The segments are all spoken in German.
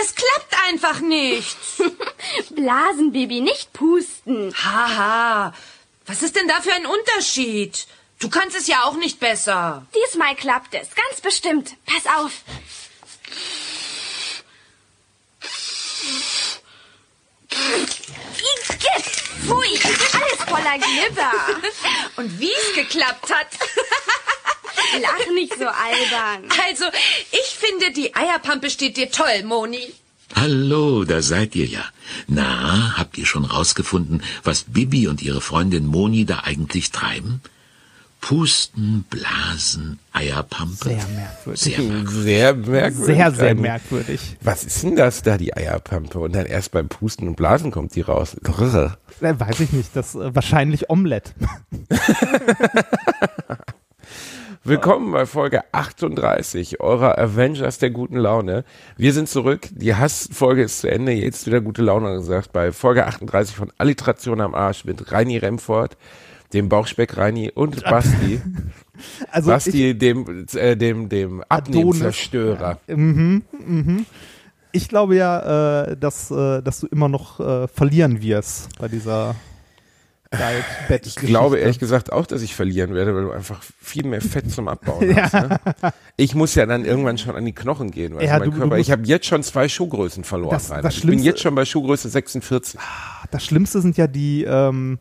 das klappt einfach nicht. Blasen, Bibi, nicht pusten. Haha, was ist denn da für ein Unterschied? Du kannst es ja auch nicht besser. Diesmal klappt es, ganz bestimmt. Pass auf. Pfui, alles voller Glibber. Und wie es geklappt hat. Lach nicht so albern. Also, ich finde, die Eierpampe steht dir toll, Moni. Hallo, da seid ihr ja. Na, habt ihr schon rausgefunden, was Bibi und ihre Freundin Moni da eigentlich treiben? Pusten, Blasen, Eierpampe. Sehr merkwürdig. Sehr merkwürdig. Sehr merkwürdig. Sehr, sehr merkwürdig. Was ist denn das da, die Eierpampe? Und dann erst beim Pusten und Blasen kommt die raus. Grrr. Äh, weiß ich nicht, das äh, wahrscheinlich Omelette. Willkommen bei Folge 38 eurer Avengers der guten Laune. Wir sind zurück. Die Hassfolge ist zu Ende. Jetzt wieder gute Laune gesagt. Bei Folge 38 von Alliteration am Arsch mit Reini Remford, dem Bauchspeck Reini und Basti. Also Basti, dem, äh, dem, dem Abnehmzerstörer. Ich, mhm, mhm. ich glaube ja, äh, dass, äh, dass du immer noch äh, verlieren wirst bei dieser Bett. Ich glaube ehrlich gesagt auch, dass ich verlieren werde, weil du einfach viel mehr Fett zum Abbauen hast. Ne? Ich muss ja dann irgendwann schon an die Knochen gehen. Weißt Ja, du, mein du- du Körper. musst- ich habe jetzt schon zwei Schuhgrößen verloren. Das- das ich bin jetzt schon bei Schuhgröße 46. Das Schlimmste sind ja die, ähm,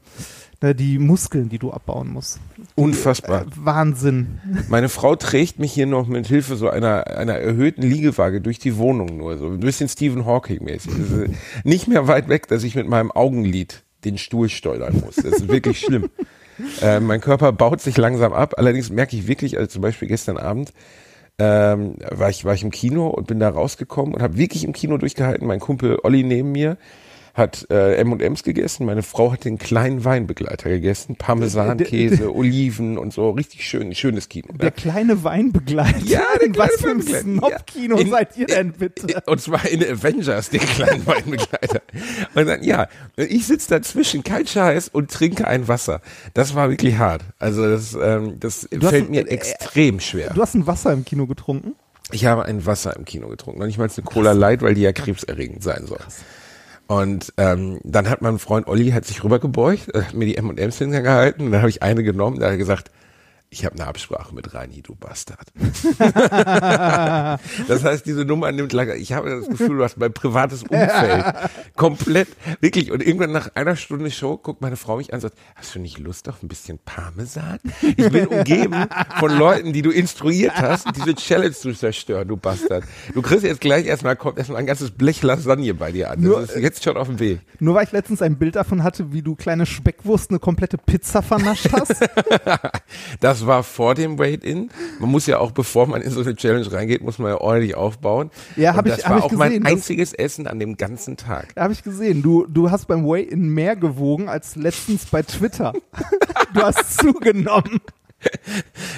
ne, die Muskeln, die du abbauen musst. Unfassbar. Äh, Wahnsinn. Meine Frau trägt mich hier noch mit Hilfe so einer, einer erhöhten Liegewaage durch die Wohnung nur, so ein bisschen Stephen Hawking mäßig. Das ist nicht mehr weit weg, dass ich mit meinem Augenlid den Stuhl steuern muss. Das ist wirklich schlimm. Äh, mein Körper baut sich langsam ab. Allerdings merke ich wirklich, also zum Beispiel gestern Abend ähm, war ich war ich im Kino und bin da rausgekommen und habe wirklich im Kino durchgehalten. Mein Kumpel Olli neben mir hat äh, M&M's gegessen. Meine Frau hat den kleinen Weinbegleiter gegessen, Parmesan, Käse, Oliven und so. Richtig schön, schönes Kino. Der kleine Weinbegleiter. Ja, der In Was kleine für ein Weinbegleiter. Snob-Kino Ja. Seid ihr denn bitte? Und zwar in Avengers, den kleinen Weinbegleiter. Und dann, ja, ich sitze dazwischen, kein Scheiß, und trinke ein Wasser. Das war wirklich hart. Also das, ähm, das hast fällt ein- mir äh, extrem schwer. Du hast ein Wasser im Kino getrunken? Ich habe ein Wasser im Kino getrunken. Noch nicht mal eine Cola Light, weil die ja krebserregend sein soll. Und ähm, dann hat mein Freund Olli hat sich rübergebeugt, äh, hat mir die M&M's hingehalten dann habe ich eine genommen, da hat er gesagt, ich habe eine Absprache mit Reini, du Bastard. das heißt, diese Nummer nimmt lange. Ich habe das Gefühl, du hast mein privates Umfeld komplett, wirklich. Und irgendwann nach einer Stunde Show guckt meine Frau mich an und sagt, hast du nicht Lust auf ein bisschen Parmesan? Ich bin umgeben von Leuten, die du instruiert hast, diese Challenge zu zerstören, du Bastard. Du kriegst jetzt gleich erstmal, kommt erstmal ein ganzes Blech Lasagne bei dir an. Nur, Das ist jetzt schon auf dem Weg. Nur weil ich letztens ein Bild davon hatte, wie du kleine Speckwurst eine komplette Pizza vernascht hast. Das war vor dem Wait-In. Man muss ja auch, bevor man in so eine Challenge reingeht, muss man ja ordentlich aufbauen. Ja, Und hab ich- Das hab war ich auch gesehen, mein das- einziges Essen an dem ganzen Tag. Da habe ich gesehen, du, du hast beim Weigh-In mehr gewogen als letztens bei Twitter. du hast zugenommen.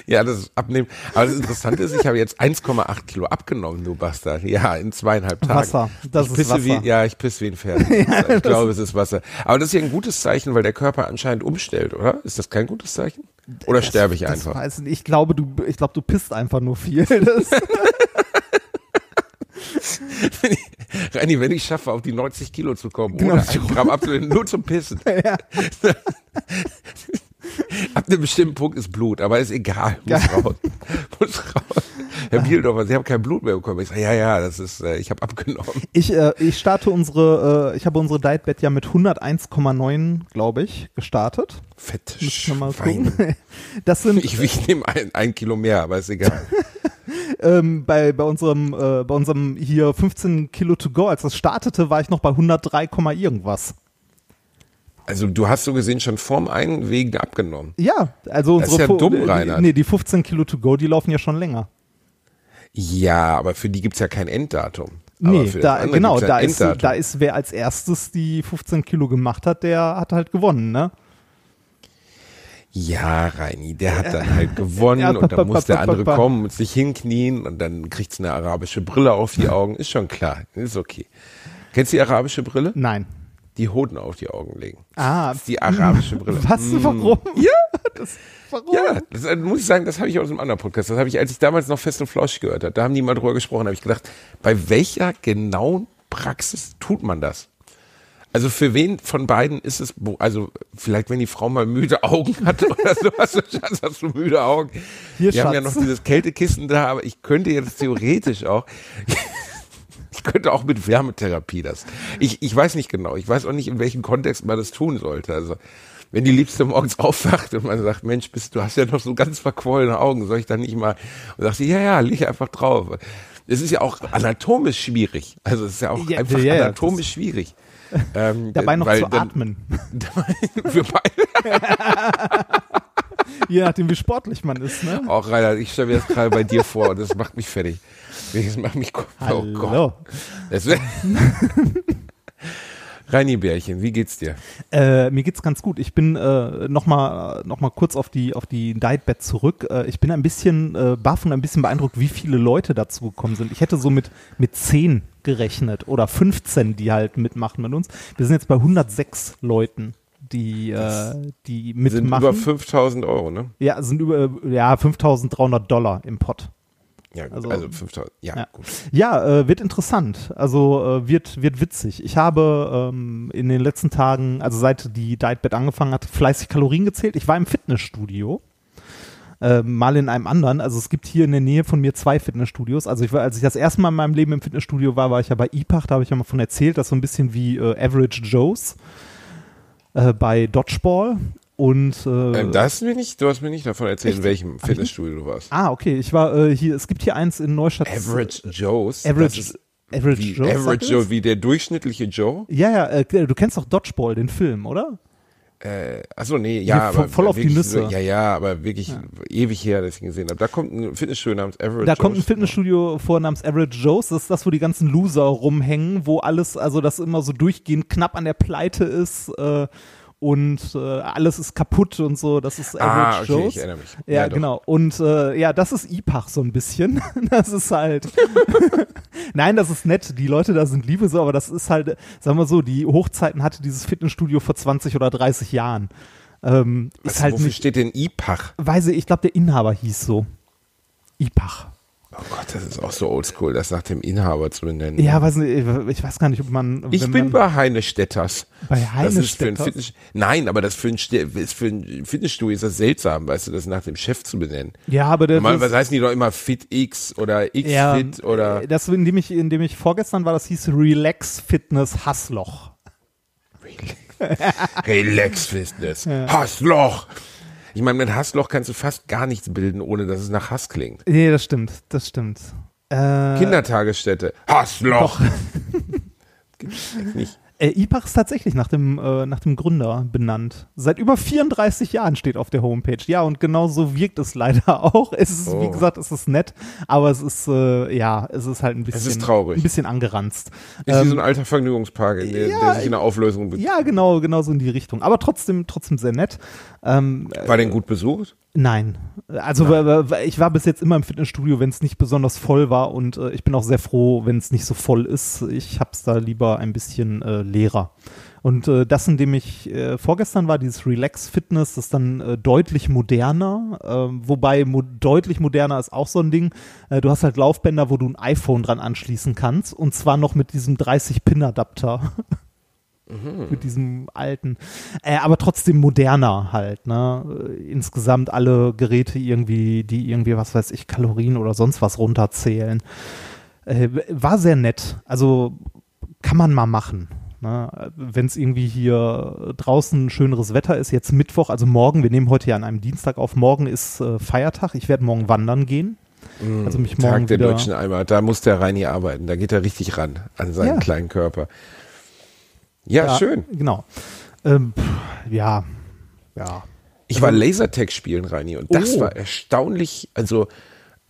Ja, das ist abnehmen. Aber das Interessante ist, ich habe jetzt 1,8 Kilo abgenommen, du Bastard. Ja, in zweieinhalb Tagen. Wasser. Das ich ist Wasser. Wie, ja, ich pisse wie ein Pferd. ich glaube, es ist Wasser. Aber das ist ja ein gutes Zeichen, weil der Körper anscheinend umstellt, oder? Ist das kein gutes Zeichen? Oder sterbe ich Das einfach? weiß ich, glaube, du, ich glaube, du pisst einfach nur viel. Das, Reini, wenn ich schaffe, auf die 90 Kilo zu kommen, Genau. ohne ein Gramm abzunehmen, nur zum Pissen. Ab einem bestimmten Punkt ist Blut, aber ist egal. Muss raus. Muss raus. Herr Bieldorfer, Sie haben kein Blut mehr bekommen. Ich sage, ja, ja, das ist, äh, ich habe abgenommen. ich, äh, ich starte unsere, äh, ich habe unsere Dietbett ja mit 101,9, glaube ich, gestartet. Fett. Müssen mal gucken. Das sind Ich, ich nehme ein, ein Kilo mehr, aber ist egal. ähm, bei, bei unserem, äh, bei unserem hier 15 Kilo to go, als das startete, war ich noch bei 103, Komma irgendwas. Also du hast so gesehen schon vorm Einwegen abgenommen. Ja, also Das unsere ist ja dumm, die- Reinhard. Nee, die 15 Kilo to go, die laufen ja schon länger. Ja, aber für die gibt's ja kein Enddatum. Aber Nee, da, genau, da ist, da ist, wer als erstes die 15 Kilo gemacht hat, der hat halt gewonnen, ne? Ja, Reini, der hat dann halt gewonnen Ja, und dann muss der andere kommen und sich hinknien und dann kriegt's eine arabische Brille auf die Augen. Ist schon klar, ist okay. Kennst du die arabische Brille? Nein. Die Hoden auf die Augen legen. Ah, Das ist die arabische Brille. was? Mm. Warum? Ja, Das, warum? ja, das muss ich sagen, das habe ich aus einem anderen Podcast. Das habe ich, als ich damals noch Fest und Flauschig gehört habe, da haben die mal drüber gesprochen, habe ich gedacht, bei welcher genauen Praxis tut man das? Also für wen von beiden ist es, also vielleicht wenn die Frau mal müde Augen hat oder so, hast du, Schatz, hast du müde Augen. Hier, Wir haben ja Schatz. noch dieses Kältekissen da, aber ich könnte jetzt theoretisch auch, ich könnte auch mit Wärmetherapie das. Ich, ich weiß nicht genau, ich weiß auch nicht, in welchem Kontext man das tun sollte. Also wenn die Liebste morgens aufwacht und man sagt, Mensch, bist du hast ja noch so ganz verquollene Augen, soll ich da nicht mal? Und sagt sie, ja, ja, leg einfach drauf. Es ist ja auch anatomisch schwierig. Also es ist ja auch Ja, einfach ja, ja, anatomisch schwierig. Ähm, Dabei noch zu dann- atmen. Für beide. Je nachdem, wie sportlich man ist, ne? Auch Rainer, ich stelle mir das gerade bei dir vor und das macht mich fertig. Das macht mich, oh Hallo. Gott. Das Reini Bärchen, wie geht's dir? Äh, mir geht's ganz gut. Ich bin äh, noch mal noch mal kurz auf die auf die Dietbed zurück. Äh, ich bin ein bisschen äh, baff und ein bisschen beeindruckt, wie viele Leute dazu gekommen sind. Ich hätte so mit mit 10 gerechnet oder 15, die halt mitmachen mit uns. Wir sind jetzt bei 106 Leuten, die äh, die Sind mitmachen. über 5000 Euro, ne? ja, sind über ja 5.300 Dollar im Pott. Ja, gut, Also- also, 5000. Ja, Ja. gut. Ja, äh, wird interessant. Also äh, wird, wird witzig. Ich habe ähm, in den letzten Tagen, also seit die Dietbed angefangen hat, fleißig Kalorien gezählt. Ich war im Fitnessstudio. Äh, mal in einem anderen. Also es gibt hier in der Nähe von mir zwei Fitnessstudios. Also ich war, als ich das erste Mal in meinem Leben im Fitnessstudio war, war ich ja bei IPAC, da habe ich ja mal von erzählt, das ist so ein bisschen wie äh, Average Joe's äh, bei Dodgeball. Und äh, Ähm, das mir nicht, du hast mir nicht davon erzählt, in Echt? welchem Fitnessstudio du warst. ah, okay, ich war äh, hier, es gibt hier eins in Neustadt. Average Joe's. Average, Average wie Joe's, sagt Average? Joe, wie der durchschnittliche Joe. Ja, ja, äh, du kennst doch Dodgeball, den Film, oder? Äh, achso, nee, ja, Hier voll- aber voll auf die Nüsse. So, ja, ja, aber wirklich ewig her, dass ich ihn gesehen habe. Da kommt ein Fitnessstudio namens Average Da kommt ein Joe's. Fitnessstudio vor namens Average Joe's. Das ist das, wo die ganzen Loser rumhängen, wo alles, also das immer so durchgehend knapp an der Pleite ist äh, und äh, alles ist kaputt und so. Das ist Average Ah, okay, Joe's. ich erinnere mich. Ja, doch. genau. Und äh, ja, das ist IPAC so ein bisschen. Das ist halt. Nein, das ist nett. Die Leute da sind liebe so, aber das ist halt, sagen wir so, die Hochzeiten hatte dieses Fitnessstudio vor 20 oder 30 Jahren. Ähm, ist Was, halt wofür nicht. steht denn IPAC? Weiß ich, ich glaube, der Inhaber hieß so. IPAC. Oh Gott, das ist auch so oldschool, das nach dem Inhaber zu benennen. Ja, weiß nicht, ich weiß gar nicht, ob man. Ich bin man, bei Heinestädters. Bei Das Heinestädters? Fitness Nein, aber das für ein, für Fitnessstudio ist das seltsam, weißt du, das nach dem Chef zu benennen. Ja, aber der. Normalerweise heißen die doch immer FitX oder ja, X-Fit oder Das, in dem ich, in dem ich vorgestern war, das hieß Relax Fitness Hassloch. Relax Fitness. Hassloch. Ich meine, mit Hassloch kannst du fast gar nichts bilden, ohne dass es nach Hass klingt. Nee, das stimmt, das stimmt. Äh, Kindertagesstätte. Hassloch. Gibt's nicht. Äh, IPAC ist tatsächlich nach dem, äh, nach dem Gründer benannt. Seit über 34 Jahren steht auf der Homepage. Ja, und genau so wirkt es leider auch. Es ist, wie Oh. gesagt, es ist nett, aber es ist, äh, ja, es ist halt ein bisschen, ist traurig. ein bisschen angeranzt. Ist wie Ähm, so ein alter Vergnügungspark, in der, ja, der sich in der Auflösung be ja, genau, genau so in die Richtung. Aber trotzdem, trotzdem sehr nett. Ähm, War denn gut besucht? Nein. Also weil ich war bis jetzt immer im Fitnessstudio, wenn es nicht besonders voll war und äh, ich bin auch sehr froh, wenn es nicht so voll ist. Ich hab's da lieber ein bisschen äh, leerer. Und äh, das, in dem ich äh, vorgestern war, dieses Relax Fitness, das ist dann äh, deutlich moderner. Äh, wobei mo deutlich moderner ist auch so ein Ding. Äh, du hast halt Laufbänder, wo du ein iPhone dran anschließen kannst und zwar noch mit diesem 30-Pin-Adapter. mit diesem alten, äh, aber trotzdem moderner halt, ne? Äh, Insgesamt alle Geräte irgendwie, die irgendwie, was weiß ich, Kalorien oder sonst was runterzählen. Äh, war sehr nett. Also kann man mal machen. Ne? Wenn es irgendwie hier draußen schöneres Wetter ist, jetzt Mittwoch, also morgen, wir nehmen heute ja an einem Dienstag auf, morgen ist äh, Feiertag, ich werde morgen wandern gehen. Also mich morgen Tag der deutschen Einheit. Da muss der Reini arbeiten. Da geht er richtig ran an seinen Ja. kleinen Körper. Ja, schön. Genau. Ähm, pff, ja, ja. Ich war Lasertag spielen, Reini, und das Oh. war erstaunlich, also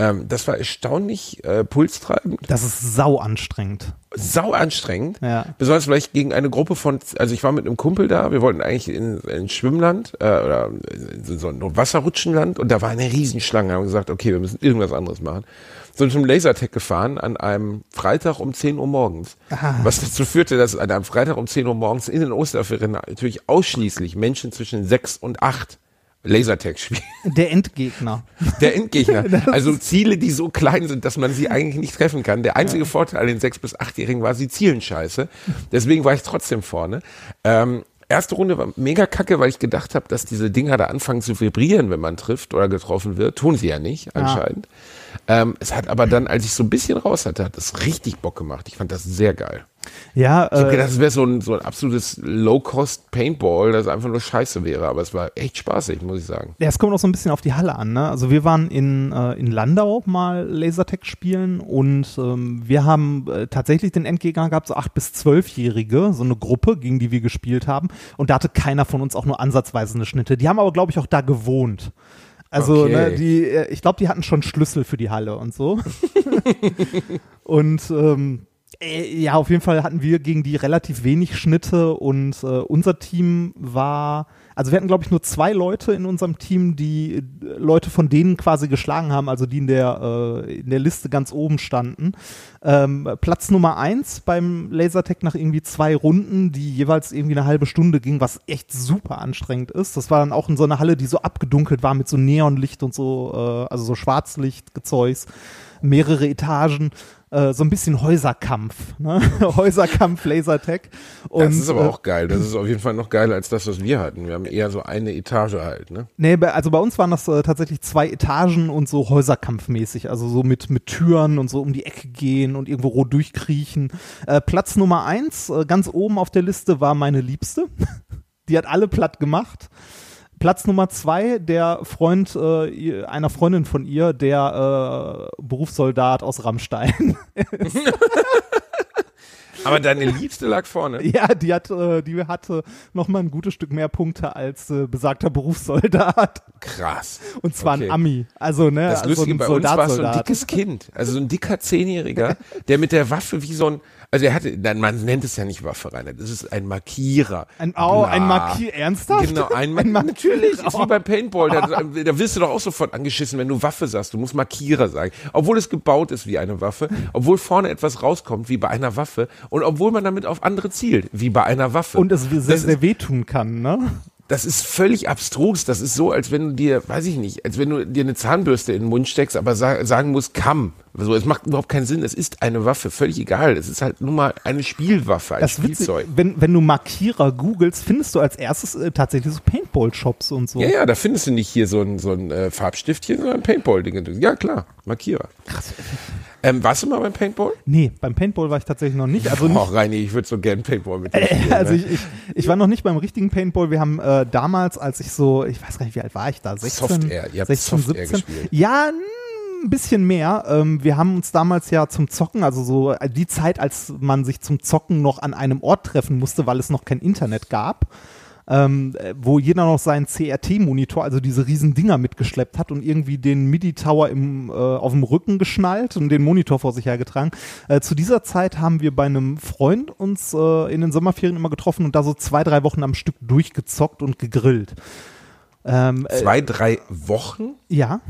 Ähm, das war erstaunlich äh, pulstreibend, Das ist sau anstrengend. sau anstrengend. Ja. Besonders vielleicht gegen eine Gruppe von, also ich war mit einem Kumpel da, wir wollten eigentlich in, in Schwimmland äh, oder in so ein Wasserrutschenland und da war eine Riesenschlange. Haben gesagt, okay, wir müssen irgendwas anderes machen. Sind zum Lasertag gefahren an einem Freitag um 10 Uhr morgens. Was dazu führte, dass an einem Freitag um 10 Uhr morgens in den Osterferien natürlich ausschließlich Menschen zwischen 6 und 8 Lasertag spielen. Der Endgegner. Der Endgegner. Also Ziele, die so klein sind, dass man sie eigentlich nicht treffen kann. Der einzige Vorteil an den 6- bis 8-Jährigen war, sie zielen scheiße. Deswegen war ich trotzdem vorne. Ähm, erste Runde war mega kacke, weil ich gedacht habe, dass diese Dinger da anfangen zu vibrieren, wenn man trifft oder getroffen wird. Tun sie ja nicht, anscheinend. Ähm, es hat aber dann, als ich so ein bisschen raus hatte, hat es richtig Bock gemacht. Ich fand das sehr geil. Ja, Ich habe äh, gedacht, es wäre so ein, so ein absolutes Low-Cost-Paintball, das einfach nur scheiße wäre. Aber es war echt spaßig, muss ich sagen. Ja, es kommt auch so ein bisschen auf die Halle an. Ne? Also wir waren in, äh, in Landau mal Lasertag spielen und ähm, wir haben äh, tatsächlich den Endgegner gehabt, so acht bis zwölfjährige, so eine Gruppe, gegen die wir gespielt haben. Und da hatte keiner von uns auch nur ansatzweise eine Schnitte. Die haben aber, glaube ich, auch da gewohnt. Also, Okay. ne, die, äh, ich glaube, die hatten schon Schlüssel für die Halle und so. und ähm, äh, ja, auf jeden Fall hatten wir gegen die relativ wenig Schnitte und äh, unser Team war, also wir hatten glaube ich nur zwei Leute in unserem Team, die äh, Leute von denen quasi geschlagen haben, also die in der, äh, in der Liste ganz oben standen. Ähm, Platz Nummer eins beim Lasertag nach irgendwie zwei Runden, die jeweils irgendwie eine halbe Stunde ging, was echt super anstrengend ist. Das war dann auch in so einer Halle, die so abgedunkelt war mit so Neonlicht und so, äh, also so Schwarzlichtgezeugs, mehrere Etagen. Äh, So ein bisschen Häuserkampf, ne? Häuserkampf, Lasertag. Und, Das ist aber äh, auch geil. Das ist auf jeden Fall noch geiler als das, was wir hatten. Wir haben eher so eine Etage halt, ne? Nee, also bei uns waren das äh, tatsächlich zwei Etagen und so Häuserkampfmäßig, also so mit, mit Türen und so um die Ecke gehen und irgendwo roh durchkriechen. Äh, Platz Nummer eins, äh, ganz oben auf der Liste war meine Liebste. Die hat alle platt gemacht. Platz Nummer zwei, der Freund äh, einer Freundin von ihr, der äh, Berufssoldat aus Rammstein. Aber deine Liebste lag vorne. ja, die hat, äh, die hatte noch mal ein gutes Stück mehr Punkte als äh, besagter Berufssoldat. Krass. Und zwar Okay. ein Ami. Also, ne, Das also Lustige ein bei uns war so ein dickes Kind, also so ein dicker Zehnjähriger, der mit der Waffe wie so ein, also er hatte, man nennt es ja nicht Waffe, Rainer, das ist ein Markierer. Ein, oh, ein. Markier, ernsthaft? Genau, ein, Ein Mar Markierer. Natürlich, ist wie beim Paintball. Da, da wirst du doch auch sofort angeschissen, wenn du Waffe sagst. Du musst Markierer sagen. Obwohl es gebaut ist wie eine Waffe, obwohl vorne etwas rauskommt wie bei einer Waffe und obwohl man damit auf andere zielt, wie bei einer Waffe. Und es sehr, das, sehr wehtun kann, ne? Das ist völlig abstrus. Das ist so, als wenn du dir, weiß ich nicht, als wenn du dir eine Zahnbürste in den Mund steckst, aber sa sagen musst, Kamm. So, es macht überhaupt keinen Sinn. Es ist eine Waffe, völlig egal. Es ist halt nur mal eine Spielwaffe, ein Das ist witzig, Spielzeug. wenn, wenn du Markierer googelst, findest du als erstes äh, tatsächlich so Paintball-Shops und so. Ja, ja, da findest du nicht hier so ein, so ein äh, Farbstiftchen, sondern ein Paintball-Ding. Ja, klar, Markierer. Krass. Ähm, warst du mal beim Paintball? Nee, beim Paintball war ich tatsächlich noch nicht. Also, Oh, Reini, ich würde so gern Paintball mit dir spielen. also ne? ich, ich, ich war noch nicht beim richtigen Paintball. Wir haben äh, damals, als ich so, ich weiß gar nicht, wie alt war ich da? 16, Softair. Ihr habt 16, Softair 17? gespielt. Ja, n- ein bisschen mehr. Ähm, wir haben uns damals ja zum Zocken, also so äh, die Zeit, als man sich zum Zocken noch an einem Ort treffen musste, weil es noch kein Internet gab. Ähm, äh, wo jeder noch seinen CRT-Monitor, also diese riesen Dinger mitgeschleppt hat und irgendwie den MIDI-Tower im, äh, auf dem Rücken geschnallt und den Monitor vor sich hergetragen. Äh, zu dieser Zeit haben wir bei einem Freund uns äh, in den Sommerferien immer getroffen und da so zwei, drei Wochen am Stück durchgezockt und gegrillt. Ähm, äh, Zwei, drei Wochen? ja,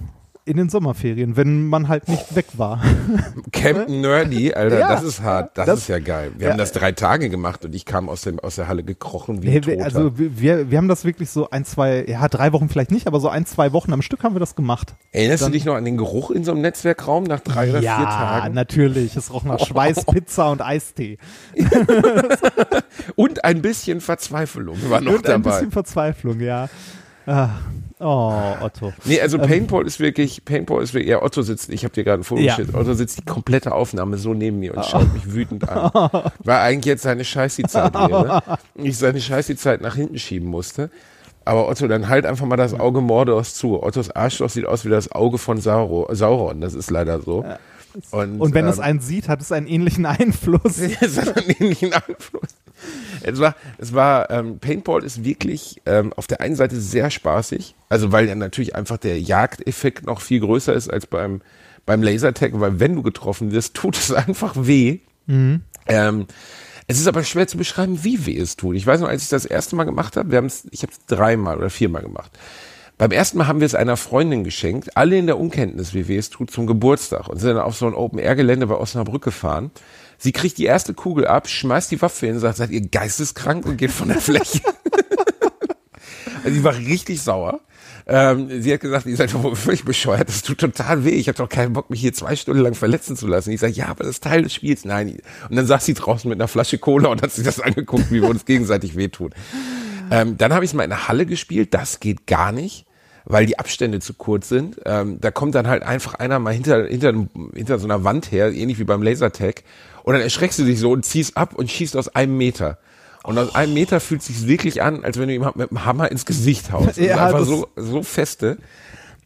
in den Sommerferien, wenn man halt nicht weg war. Camp Nerdy, Alter, Ja, das ist hart. Das, das- ist ja geil. Wir ja. haben das drei Tage gemacht und ich kam aus, dem, aus der Halle gekrochen wie Nee, ein also wir, wir haben das wirklich so ein, zwei, ja, drei Wochen vielleicht nicht, aber so ein, zwei Wochen am Stück haben wir das gemacht. Erinnerst du dich noch an den Geruch in so einem Netzwerkraum nach drei oder ja, vier Tagen? natürlich. Es roch nach Schweiß, Pizza und Eistee. Und ein bisschen Verzweiflung war noch und ein dabei. bisschen Verzweiflung, ja. Ah, oh, Otto. Nee, also Paintball ist wirklich, Paintball ist wirklich, ja, Otto sitzt, ich habe dir gerade ein Foto Ja. geschickt, Otto sitzt die komplette Aufnahme so neben mir und schaut mich wütend an. Weil eigentlich jetzt seine Scheißi-Zeit wäre. Ich seine Scheißi-Zeit nach hinten schieben musste. Aber Otto, dann halt einfach mal das Auge Mordors zu. Ottos Arschloch sieht aus wie das Auge von Sauro, Sauron, das ist leider so. Und, Und wenn ähm, es einen sieht, hat es einen ähnlichen Einfluss. es hat einen ähnlichen Einfluss. Es war, es war, ähm, Paintball ist wirklich ähm, auf der einen Seite sehr spaßig, also weil ja natürlich einfach der Jagdeffekt noch viel größer ist als beim, beim Lasertag, weil wenn du getroffen wirst, tut es einfach weh. Mhm. Ähm, es ist aber schwer zu beschreiben, wie weh es tut. Ich weiß noch, als ich das erste Mal gemacht habe, wir haben es, ich habe es dreimal oder viermal gemacht. Beim ersten Mal haben wir es einer Freundin geschenkt, alle in der Unkenntnis, wie weh es tut, zum Geburtstag und sind dann auf so ein Open-Air-Gelände bei Osnabrück gefahren. Sie kriegt die erste Kugel ab, schmeißt die Waffe hin und sagt, seid ihr geisteskrank und geht von der Fläche. also die war richtig sauer. Ähm, sie hat gesagt, ihr seid doch völlig bescheuert, das tut total weh. Ich habe doch keinen Bock, mich hier zwei Stunden lang verletzen zu lassen. Ich sage, ja, aber das ist Teil des Spiels. Nein. Und dann saß sie draußen mit einer Flasche Cola und hat sich das angeguckt, wie wir uns gegenseitig wehtun. Ähm, dann habe ich es mal in der Halle gespielt. Das geht gar nicht weil die Abstände zu kurz sind. Ähm, da kommt dann halt einfach einer mal hinter, hinter, hinter so einer Wand her, ähnlich wie beim Lasertag. Und dann erschreckst du dich so und ziehst ab und schießt aus einem Meter. Und aus einem Meter fühlt sich wirklich an, als wenn du jemand mit dem Hammer ins Gesicht haust. Ja, ja, einfach so, so feste.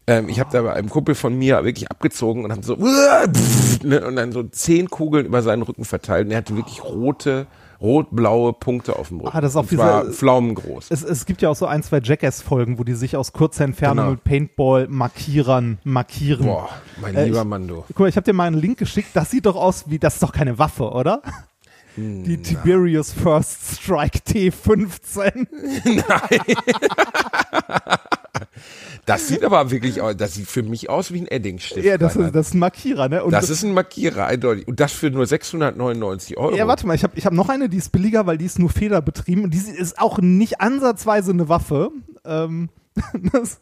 Ähm, ich habe da bei einem Kumpel von mir wirklich abgezogen und hab so ne, und dann so zehn Kugeln über seinen Rücken verteilt. Und er hatte wirklich rote, rot-blaue Punkte auf dem Rücken. Ah, das ist auch diese- pflaumengroß. Es, es gibt ja auch so ein, zwei Jackass-Folgen, wo die sich aus kurzer Entfernung Genau. mit Paintball-Markierern markieren. Boah, mein Äh, lieber Mando. Guck mal, ich habe dir mal einen Link geschickt. Das sieht doch aus wie, das ist doch keine Waffe, oder? Die Tiberius First Strike T15. Das sieht aber wirklich aus, das sieht für mich aus wie ein Eddingstift. Ja, das ist, das ist ein Markierer, ne? Und das ist ein Markierer, eindeutig. Und das für nur 699 Euro. ja, warte mal, ich habe ich hab noch eine, die ist billiger, weil die ist nur federbetrieben und die ist auch nicht ansatzweise eine Waffe. Ähm, das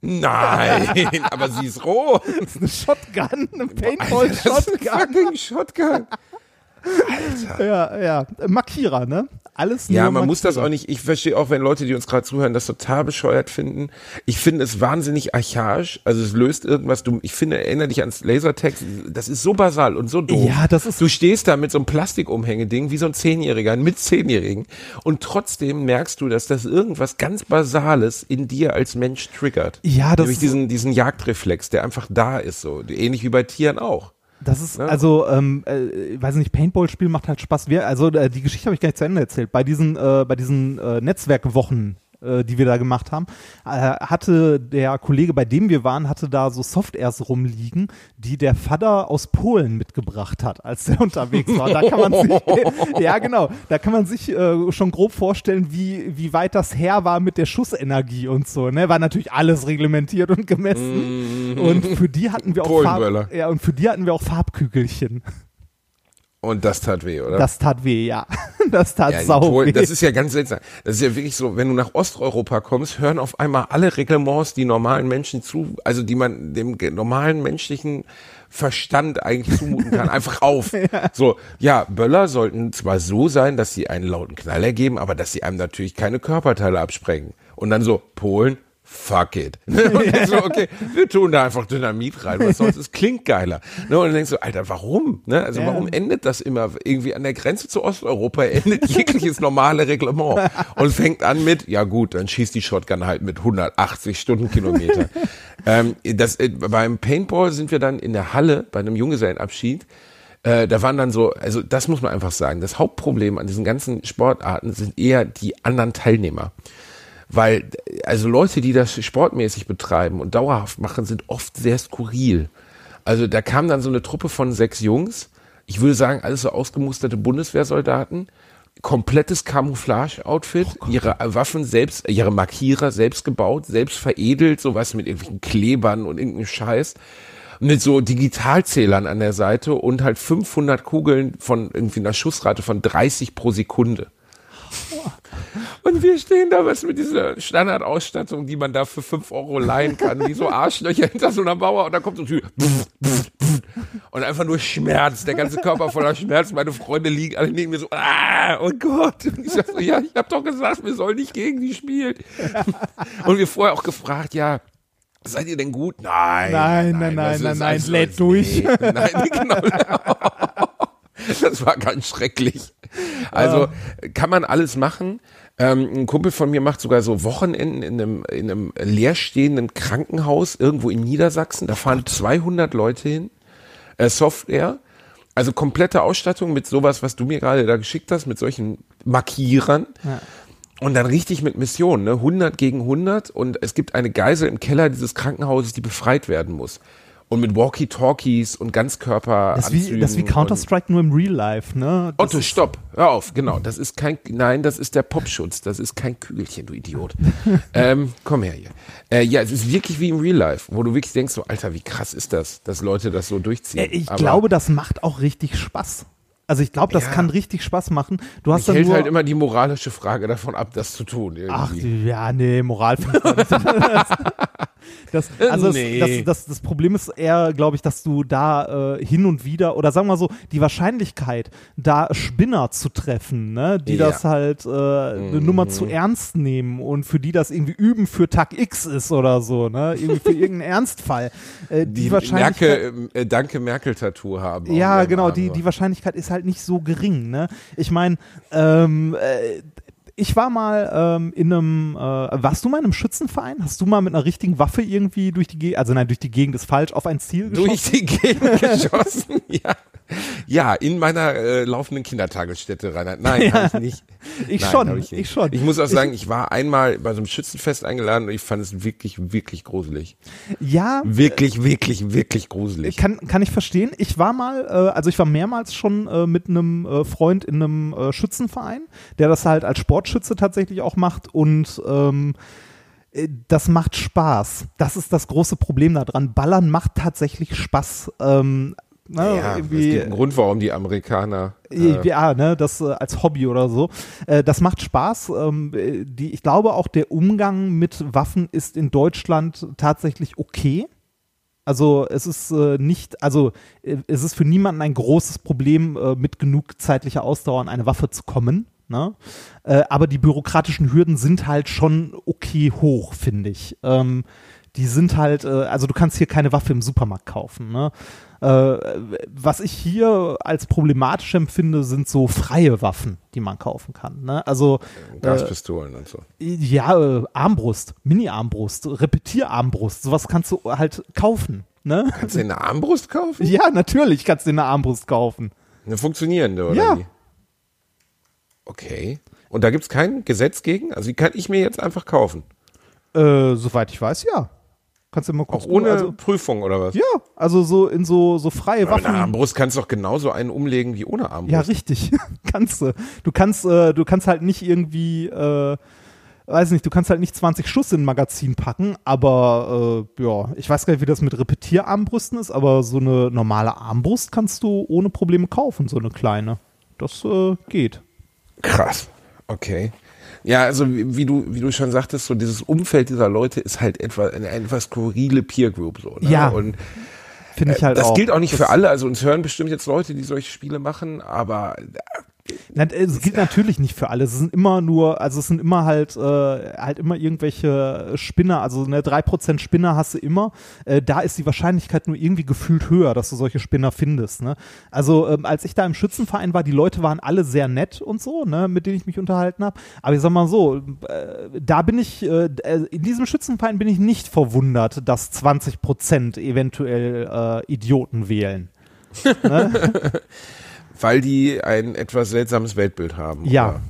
Nein, aber sie ist rot. ist eine Shotgun, eine das Paintball-Shotgun. eine Shotgun. Ja, ja. Markierer, ne? Alles nur Ja, man muss das Markierer. auch nicht, ich verstehe auch, wenn Leute, die uns gerade zuhören, das total bescheuert finden. Ich finde es wahnsinnig archaisch, also es löst irgendwas, du, ich finde, erinnere dich ans Lasertext, das ist so basal und so doof. Ja, das ist- Du stehst da mit so einem Plastikumhängeding, wie so ein Zehnjähriger, mit Zehnjährigen und trotzdem merkst du, dass das irgendwas ganz Basales in dir als Mensch triggert. Ja, das Nämlich ist- diesen, diesen Jagdreflex, der einfach da ist, so, ähnlich wie bei Tieren auch. Das ist, also, ähm, äh, weiß nicht, Paintball-Spiel macht halt Spaß. Wir, also, äh, die Geschichte habe ich gar nicht zu Ende erzählt. Bei diesen, äh, bei diesen äh, Netzwerkwochen, äh, die wir da gemacht haben, äh, hatte der Kollege, bei dem wir waren, hatte da so Softairs rumliegen, die der Vater aus Polen mitgebracht hat, als der unterwegs war. Da kann man sich, ja genau, da kann man sich äh, schon grob vorstellen, wie, wie weit das her war mit der Schussenergie und so. Ne? War natürlich alles reglementiert und gemessen. Und für die hatten wir auch. Farb, ja, und für die hatten wir auch Farbkügelchen. Und das tat weh, oder? Das tat weh, ja. Das tat Ja, sau Polen, weh. das ist ja ganz seltsam. Das ist ja wirklich so, wenn du nach Osteuropa kommst, hören auf einmal alle Reglements, die normalen Menschen zu, also die man dem normalen menschlichen Verstand eigentlich zumuten kann, einfach auf. So, ja, Böller sollten zwar so sein, dass sie einen lauten Knall ergeben, aber dass sie einem natürlich keine Körperteile absprengen. Und dann so, Polen, fuck it. Und dann so, okay, wir tun da einfach Dynamit rein, was soll's, es klingt geiler. Ne, und dann denkst du, Alter, warum? Ne? Also Ja. warum endet das immer irgendwie an der Grenze zu Osteuropa, endet jegliches normale Reglement und fängt an mit, ja gut, dann schießt die Shotgun halt mit 180 Stundenkilometer. ähm, das, äh, beim Paintball sind wir dann in der Halle bei einem Junggesellenabschied. Äh, da waren dann so, also das muss man einfach sagen, das Hauptproblem an diesen ganzen Sportarten sind eher die anderen Teilnehmer. Weil, also Leute, die das sportmäßig betreiben und dauerhaft machen, sind oft sehr skurril. Also da kam dann so eine Truppe von sechs Jungs, ich würde sagen, alles so ausgemusterte Bundeswehrsoldaten, komplettes Camouflage-Outfit, ihre Waffen selbst, ihre Markierer selbst gebaut, selbst veredelt, sowas mit irgendwelchen Klebern und irgendeinem Scheiß. Mit so Digitalzählern an der Seite und halt 500 Kugeln von irgendwie einer Schussrate von 30 pro Sekunde. Und wir stehen da was mit dieser Standardausstattung, die man da für 5 Euro leihen kann, wie so Arschlöcher hinter so einer Mauer und da kommt so ein Typ und einfach nur Schmerz, der ganze Körper voller Schmerz. Meine Freunde liegen alle neben mir so, ah, oh Gott. Und ich sag so, ja, ich hab doch gesagt, wir sollen nicht gegen die spielen. Und wir vorher auch gefragt, ja, seid ihr denn gut? Nein. Nein, nein, nein, nein, nein, lädt durch. Nein, genau. Das war ganz schrecklich. Also kann man alles machen. Ähm, ein Kumpel von mir macht sogar so Wochenenden in einem, in einem leerstehenden Krankenhaus irgendwo in Niedersachsen. Da fahren 200 Leute hin. Äh, Software. Also komplette Ausstattung mit sowas, was du mir gerade da geschickt hast, mit solchen Markierern. Und dann richtig mit Mission, ne? 100 gegen 100 und es gibt eine Geisel im Keller dieses Krankenhauses, die befreit werden muss. Und mit Walkie-Talkies und Ganzkörper. Das ist wie, das wie Counter-Strike nur im Real Life, ne? Das Otto, stopp, hör auf, genau. Das ist kein, nein, das ist der Popschutz, das ist kein Kügelchen, du Idiot. ähm, komm her hier. Äh, ja, es ist wirklich wie im Real Life, wo du wirklich denkst, so, Alter, wie krass ist das, dass Leute das so durchziehen. Äh, Ich Aber glaube, das macht auch richtig Spaß. Also ich glaube, das Ja. kann richtig Spaß machen. Du hast mich dann hält nur, halt immer die moralische Frage davon ab, das zu tun. Ach, Irgendwie. die- ja, nee, Moral das, also Nee. das, das, das, das Problem ist eher, glaube ich, dass du da äh, hin und wieder, oder sagen wir so, die Wahrscheinlichkeit, da Spinner zu treffen, ne, die Ja. das halt äh, eine Nummer zu ernst nehmen und für die das irgendwie üben für Tag X ist oder so, ne, irgendwie für irgendeinen Ernstfall. Äh, die, die Wahrscheinlichkeit. Merkel, äh, Danke Merkel-Tattoo haben. Ja, genau, die, die Wahrscheinlichkeit ist halt nicht so gering. Ne? Ich meine, ähm, äh, ich war mal ähm, in einem, äh, warst du mal in einem Schützenverein? Hast du mal mit einer richtigen Waffe irgendwie durch die Gegend, also nein, durch die Gegend ist falsch, auf ein Ziel geschossen? durch die Gegend geschossen. Ja, ja in meiner äh, laufenden Kindertagesstätte, Reinhard. Nein, hab ich nicht. Ich Nein, schon, ich, nicht. ich schon. Ich muss auch sagen, ich war einmal bei so einem Schützenfest eingeladen und ich fand es wirklich, wirklich gruselig. Ja, Wirklich, wirklich, wirklich gruselig. kann, kann ich verstehen. Ich war mal, äh, also ich war mehrmals schon äh, mit einem äh, Freund in einem äh, Schützenverein, der das halt als Sportschütze tatsächlich auch macht und ähm, äh, das macht Spaß. Das ist das große Problem daran. Ballern macht tatsächlich Spaß. Ähm, ne, ja, es gibt einen Grund, warum die Amerikaner. äh, ja, ne, das äh, als Hobby oder so. Äh, das macht Spaß. Ähm, äh, die, ich glaube auch, der Umgang mit Waffen ist in Deutschland tatsächlich okay. Also es ist äh, nicht, also äh, es ist für niemanden ein großes Problem, äh, mit genug zeitlicher Ausdauer an eine Waffe zu kommen. Ne? Äh, aber die bürokratischen Hürden sind halt schon okay hoch, finde ich. Ähm, die sind halt, äh, also du kannst hier keine Waffe im Supermarkt kaufen. Ne? Äh, was ich hier als problematisch empfinde, sind so freie Waffen, die man kaufen kann. Ne? Also Gaspistolen und so. ja, äh, Armbrust, Mini-Armbrust, Repetierarmbrust, sowas kannst du halt kaufen. Ne? Kannst du eine Armbrust kaufen? Ja, natürlich kannst du eine Armbrust kaufen. Eine funktionierende, oder Ja. wie? Okay. Und da gibt's kein Gesetz gegen? Also die kann ich mir jetzt einfach kaufen. Äh, soweit ich weiß, ja. Kannst du mal kurz Auch ohne also, Prüfung oder was? Ja, also so in so, so freie Aber Waffen. Armbrust kannst du doch genauso einen umlegen wie ohne Armbrust. Ja, richtig. kannst du. Du kannst, äh, du kannst halt nicht irgendwie, äh, weiß nicht, du kannst halt nicht 20 Schuss in ein Magazin packen, aber äh, ja, ich weiß gar nicht, wie das mit Repetierarmbrüsten ist, aber so eine normale Armbrust kannst du ohne Probleme kaufen, so eine kleine. Das äh, geht. Krass. Okay. Ja, also wie, wie du wie du schon sagtest, so dieses Umfeld dieser Leute ist halt etwa eine etwas skurrile Peer Group so. Ne? Ja, Und Finde ich äh, halt das auch. gilt auch nicht Das- für alle. Also uns hören bestimmt jetzt Leute, die solche Spiele machen, aber Na, Es gilt natürlich nicht für alle. Es sind immer nur, also es sind immer halt, äh, halt immer irgendwelche Spinner, also eine 3% Spinner hast du immer. Äh, da ist die Wahrscheinlichkeit nur irgendwie gefühlt höher, dass du solche Spinner findest. Ne? Also ähm, als ich da im Schützenverein war, die Leute waren alle sehr nett und so, ne, mit denen ich mich unterhalten habe. Aber ich sag mal so, äh, da bin ich, äh, in diesem Schützenverein bin ich nicht verwundert, dass 20% eventuell äh, Idioten wählen. weil die ein etwas seltsames Weltbild haben. Ja. oder?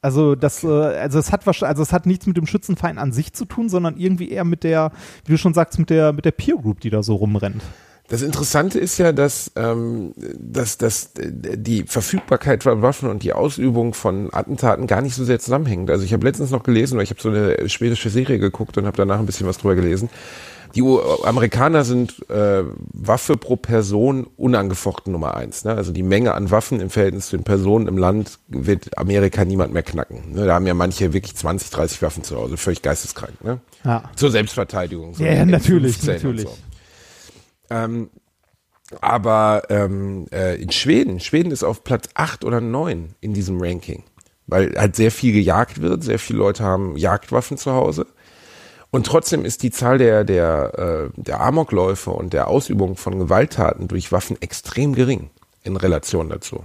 Also das, äh, also es hat wahrscheinlich, also es hat nichts mit dem Schützenverein an sich zu tun, sondern irgendwie eher mit der, wie du schon sagst, mit der, mit der Peer Group, die da so rumrennt. Das Interessante ist ja, dass, ähm, dass, dass die Verfügbarkeit von Waffen und die Ausübung von Attentaten gar nicht so sehr zusammenhängt. Also ich habe letztens noch gelesen, weil ich habe so eine schwedische Serie geguckt und habe danach ein bisschen was drüber gelesen. Die U Amerikaner sind äh, Waffe pro Person unangefochten Nummer eins. Ne? Also die Menge an Waffen im Verhältnis zu den Personen im Land wird Amerika niemand mehr knacken. Ne? Da haben ja manche wirklich 20, 30 Waffen zu Hause, völlig geisteskrank. Ne? Ja. Zur Selbstverteidigung. so Ja, natürlich, M15 und natürlich. so. Ähm, aber ähm, äh, in Schweden, Schweden ist auf Platz 8 oder 9 in diesem Ranking, weil halt sehr viel gejagt wird, sehr viele Leute haben Jagdwaffen zu Hause. Und trotzdem ist die Zahl der, der, äh, der Amokläufe und der Ausübung von Gewalttaten durch Waffen extrem gering in Relation dazu.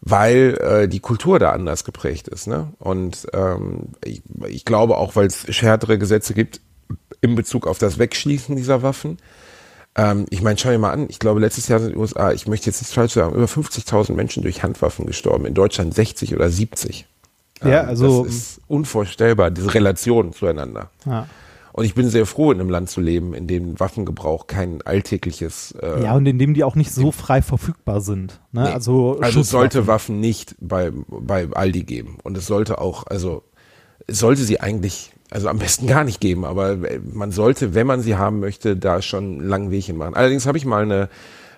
Weil äh, die Kultur da anders geprägt ist. Ne? Und ähm, ich, ich glaube auch, weil es schärfere Gesetze gibt in Bezug auf das Wegschließen dieser Waffen. Ähm, ich meine, schau dir mal an, ich glaube, letztes Jahr sind in den USA, ich möchte jetzt nicht falsch sagen, über 50.000 Menschen durch Handwaffen gestorben. In Deutschland 60 oder 70. Ja, Ähm, also- Das ist unvorstellbar, diese Relation zueinander. Ja. Und ich bin sehr froh, in einem Land zu leben, in dem Waffengebrauch kein alltägliches. Äh, Ja, und in dem die auch nicht so frei verfügbar sind. Ne? Nee. Also, also es sollte. Waffen nicht bei, bei Aldi geben. Und es sollte auch, also es sollte sie eigentlich, also am besten gar nicht geben, aber man sollte, wenn man sie haben möchte, da schon einen langen Weg hin machen. Allerdings habe ich mal eine,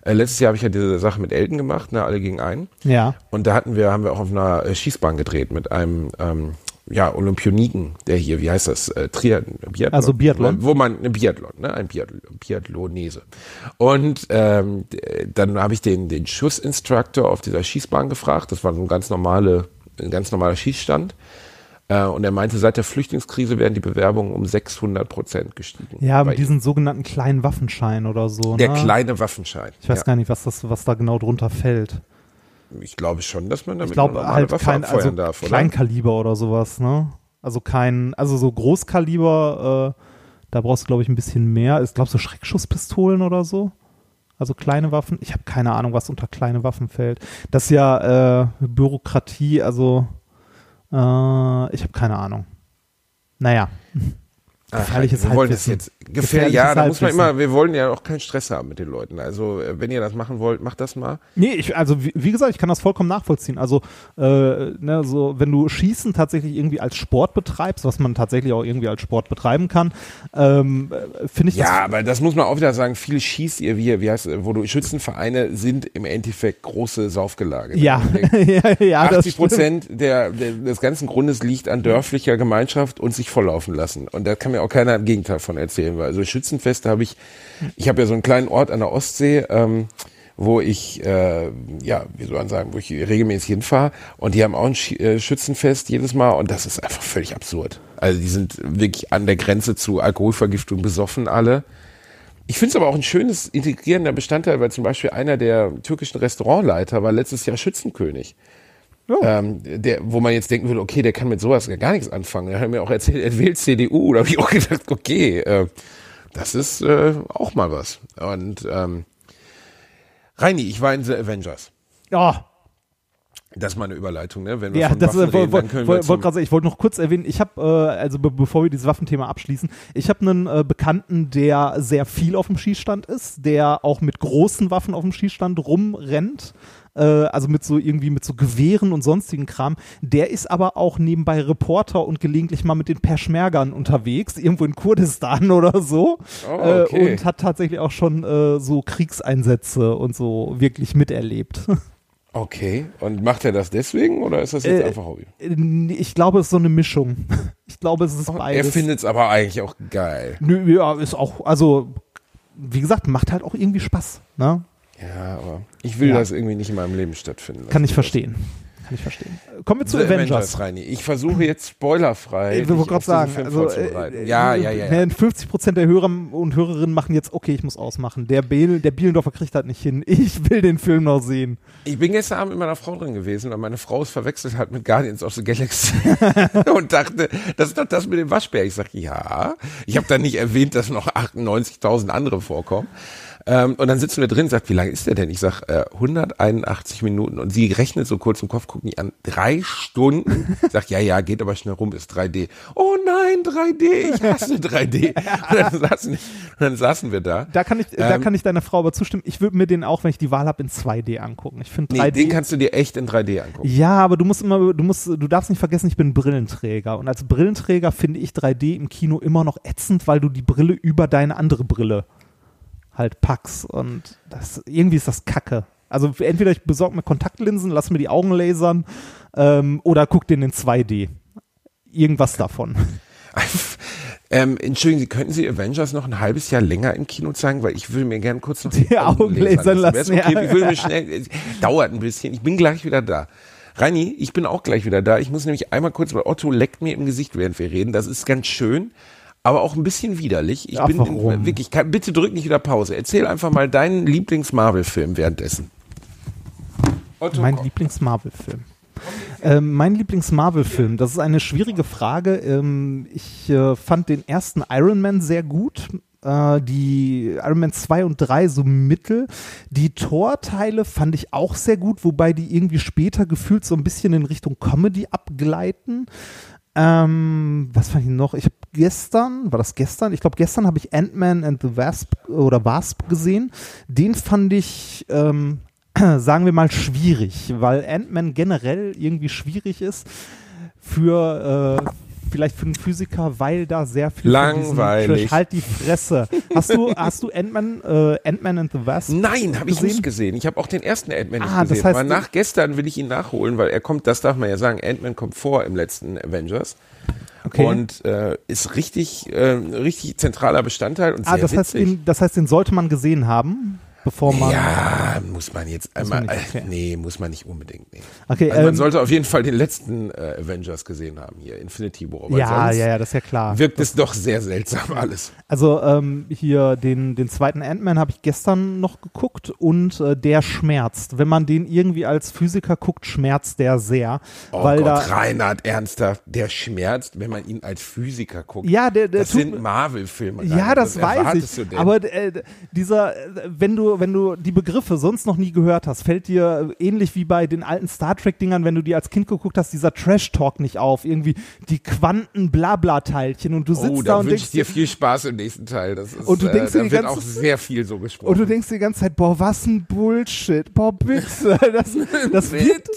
äh, letztes Jahr habe ich ja diese Sache mit Elton gemacht, ne, alle gegen einen. Ja. Und da hatten wir, haben wir auch auf einer äh, Schießbahn gedreht mit einem ähm, ja, Olympioniken, der hier, wie heißt das, äh, Triad Biathlon? Also Biathlon. Wo man, ein Biathlon, ne? ein Biathlon, Biathlonese. Und ähm, dann habe ich den, den Schussinstructor auf dieser Schießbahn gefragt, das war so ein ganz normale, ein ganz normaler Schießstand. Äh, und er meinte, seit der Flüchtlingskrise wären die Bewerbungen um 600 Prozent gestiegen. Ja, mit diesen sogenannten kleinen Waffenschein oder so. der ne? kleine Waffenschein. Ich weiß ja. gar nicht, was das, was da genau drunter fällt. Ich glaube schon, dass man damit Ich glaube eine halt Waffe kein, abfeuern also darf, oder? Kleinkaliber oder sowas, ne? Also kein, also so Großkaliber, äh, da brauchst du, glaube ich, ein bisschen mehr. Ich glaube, so Schreckschusspistolen oder so. Also kleine Waffen. Ich habe keine Ahnung, was unter kleine Waffen fällt. Das ist ja äh, Bürokratie, also äh, ich habe keine Ahnung. Naja. Ach, Gefährliches wir wollen das jetzt gefährlich. Ja, da muss man immer. Wir wollen ja auch keinen Stress haben mit den Leuten. Also äh, wenn ihr das machen wollt, macht das mal. Nee, ich, also wie, wie gesagt, ich kann das vollkommen nachvollziehen. Also, äh, ne, so, wenn du Schießen tatsächlich irgendwie als Sport betreibst, was man tatsächlich auch irgendwie als Sport betreiben kann, ähm, äh, finde ich Ja, aber das muss man auch wieder sagen. Viel schießt ihr, wie, wie heißt, es, wo du Schützenvereine sind im Endeffekt große Saufgelage. das. Ja, ja, ja, das 80 stimmt. Prozent der, der, des ganzen Grundes liegt an dörflicher Gemeinschaft und sich volllaufen lassen. Und da kann mir auch keiner im Gegenteil von erzählen. Weil also Schützenfeste habe ich, ich habe ja so einen kleinen Ort an der Ostsee, ähm, wo ich, äh, ja, wie soll man sagen, wo ich regelmäßig hinfahre. Und die haben auch ein äh, Schützenfest jedes Mal und das ist einfach völlig absurd. Also die sind wirklich an der Grenze zu Alkoholvergiftung besoffen alle. Ich finde es aber auch ein schönes integrierender Bestandteil, weil zum Beispiel einer der türkischen Restaurantleiter war letztes Jahr Schützenkönig. Ähm, der, wo man jetzt denken würde, okay, der kann mit sowas gar nichts anfangen. Er hat mir auch erzählt, er wählt CDU. Da habe ich auch gedacht, okay, äh, das ist äh, auch mal was. Und ähm, Reini, ich war in The Avengers. Ja, Das ist mal eine Überleitung, ne? Wenn wir ja, von das Waffen äh, reden, dann können wir wollt, wollt gerade sagen, ich wollte noch kurz erwähnen, ich habe, äh, also be bevor wir dieses Waffenthema abschließen, ich habe einen äh, Bekannten, der sehr viel auf dem Schießstand ist, der auch mit großen Waffen auf dem Schießstand rumrennt, äh, also mit so irgendwie mit so Gewehren und sonstigen Kram. Der ist aber auch nebenbei Reporter und gelegentlich mal mit den Peschmergern unterwegs, irgendwo in Kurdistan oder so. Oh, äh, okay. und hat tatsächlich auch schon äh, so Kriegseinsätze und so wirklich miterlebt. Okay, und macht er das deswegen oder ist das jetzt Äh, einfach Hobby? Ich glaube, es ist so eine Mischung. Ich glaube, es ist Er beides. findet es aber eigentlich auch geil. Nö, ja, ist auch, also, wie gesagt, macht halt auch irgendwie Spaß. Ne? Ja, aber ich will Ja. das irgendwie nicht in meinem Leben stattfinden. lassen. Kann ich verstehen. Kann ich verstehen. Kommen wir zu The Avengers. Reini. Ich versuche jetzt spoilerfrei. Ich will dich gerade sagen, also äh, ja, äh, ja, ja, ja. ne, 50 Prozent der Hörer und Hörerinnen machen jetzt, okay, ich muss ausmachen. Der, Biel, der Bielendorfer kriegt das nicht hin. Ich will den Film noch sehen. Ich bin gestern Abend mit meiner Frau drin gewesen, weil meine Frau es verwechselt hat mit Guardians of the Galaxy und dachte, das ist doch das mit dem Waschbär. Ich sage, ja. Ich habe dann nicht erwähnt, dass noch 98.000 andere vorkommen. Ähm, und dann sitzen wir drin, sagt, wie lange ist der denn? Ich sag, äh, 181 Minuten. Und sie rechnet so kurz im Kopf, guckt mich an, drei Stunden. Ich sag, ja, ja, geht aber schnell rum, ist 3D. Oh nein, 3D, ich hasse 3D. Und dann saßen, und dann saßen wir da. Da kann ich, da Ähm, kann ich deiner Frau aber zustimmen. Ich würde mir den auch, wenn ich die Wahl habe, in 2D angucken. Ich finde Nee, 3D. den kannst du dir echt in 3D angucken. Ja, aber du musst immer, du musst, du darfst nicht vergessen, ich bin Brillenträger. Und als Brillenträger finde ich 3D im Kino immer noch ätzend, weil du die Brille über deine andere Brille halt packst. Und das, irgendwie ist das Kacke. Also entweder ich besorge mir Kontaktlinsen, lass mir die Augen lasern, ähm, oder guck den in 2D. Irgendwas davon. Ähm, Entschuldigen Sie, könnten Sie Avengers noch ein halbes Jahr länger im Kino zeigen, weil ich würde mir gerne kurz noch Die Augen lasern lassen, es okay? ja. Ich würde mir schnell, dauert ein bisschen. Ich bin gleich wieder da. Reini, ich bin auch gleich wieder da. Ich muss nämlich einmal kurz, weil Otto leckt mir im Gesicht, während wir reden. Das ist ganz schön, aber auch ein bisschen widerlich. Ich Ach, bin warum? In, wirklich, kann, bitte drück nicht wieder Pause. Erzähl einfach mal deinen Lieblings-Marvel-Film währenddessen. Otto, Mein. Lieblings-Marvel-Film. Ähm, mein Lieblings-Marvel-Film, das ist eine schwierige Frage. Ähm, ich äh, fand den ersten Iron Man sehr gut. Äh, die Iron Man 2 und 3 so mittel. Die Thor-Teile fand ich auch sehr gut, wobei die irgendwie später gefühlt so ein bisschen in Richtung Comedy abgleiten. Ähm, was fand ich noch? Ich habe gestern, war das gestern? Ich glaube, gestern habe ich Ant-Man and the Wasp oder Wasp gesehen. Den fand ich, ähm, sagen wir mal, schwierig, weil Ant-Man generell irgendwie schwierig ist für äh, vielleicht für einen Physiker, weil da sehr viel Langweilig. Halt die Fresse. Hast du, hast du Ant-Man, äh, Ant-Man and the Wasp? Nein, habe ich nicht gesehen. Ich habe auch den ersten Ant-Man nicht Ah, das gesehen. heißt, Aber du- nach gestern will ich ihn nachholen, weil er kommt, das darf man ja sagen, Ant-Man kommt vor im letzten Avengers. Okay. Und äh, ist richtig, äh, richtig zentraler Bestandteil und ah, sehr das heißt, witzig. den, das heißt, den sollte man gesehen haben, bevor man. ja, muss man jetzt einmal. man nicht, okay. Nee, muss man nicht unbedingt. Nee. Okay, also man ähm, sollte auf jeden Fall den letzten äh, Avengers gesehen haben hier, Infinity War. ja, ja, ja, das ist ja klar. Wirkt es doch sehr seltsam alles. Also ähm, hier den, den zweiten Ant-Man habe ich gestern noch geguckt und äh, der schmerzt. Wenn man den irgendwie als Physiker guckt, schmerzt der sehr. Oh weil Gott, da, Reinhard, ernsthaft, der schmerzt, wenn man ihn als Physiker guckt. Ja, der- der das tut- sind Marvel-Filme. Ja, das weiß ich. Aber äh, dieser, äh, wenn du, wenn du die Begriffe sonst noch nie gehört hast, fällt dir äh, ähnlich wie bei den alten Star Trek-Dingern, wenn du die als Kind geguckt hast, dieser Trash-Talk nicht auf. Irgendwie die Quanten-Blabla-Teilchen und du sitzt Oh, da da und wünsche dir dir viel Spaß im nächsten Teil. Das ist, Und du denkst dir äh, die da wird ganze- auch sehr viel so gesprochen. und du denkst dir die ganze Zeit, boah, was ein Bullshit. Boah, bitte. Das, das wird,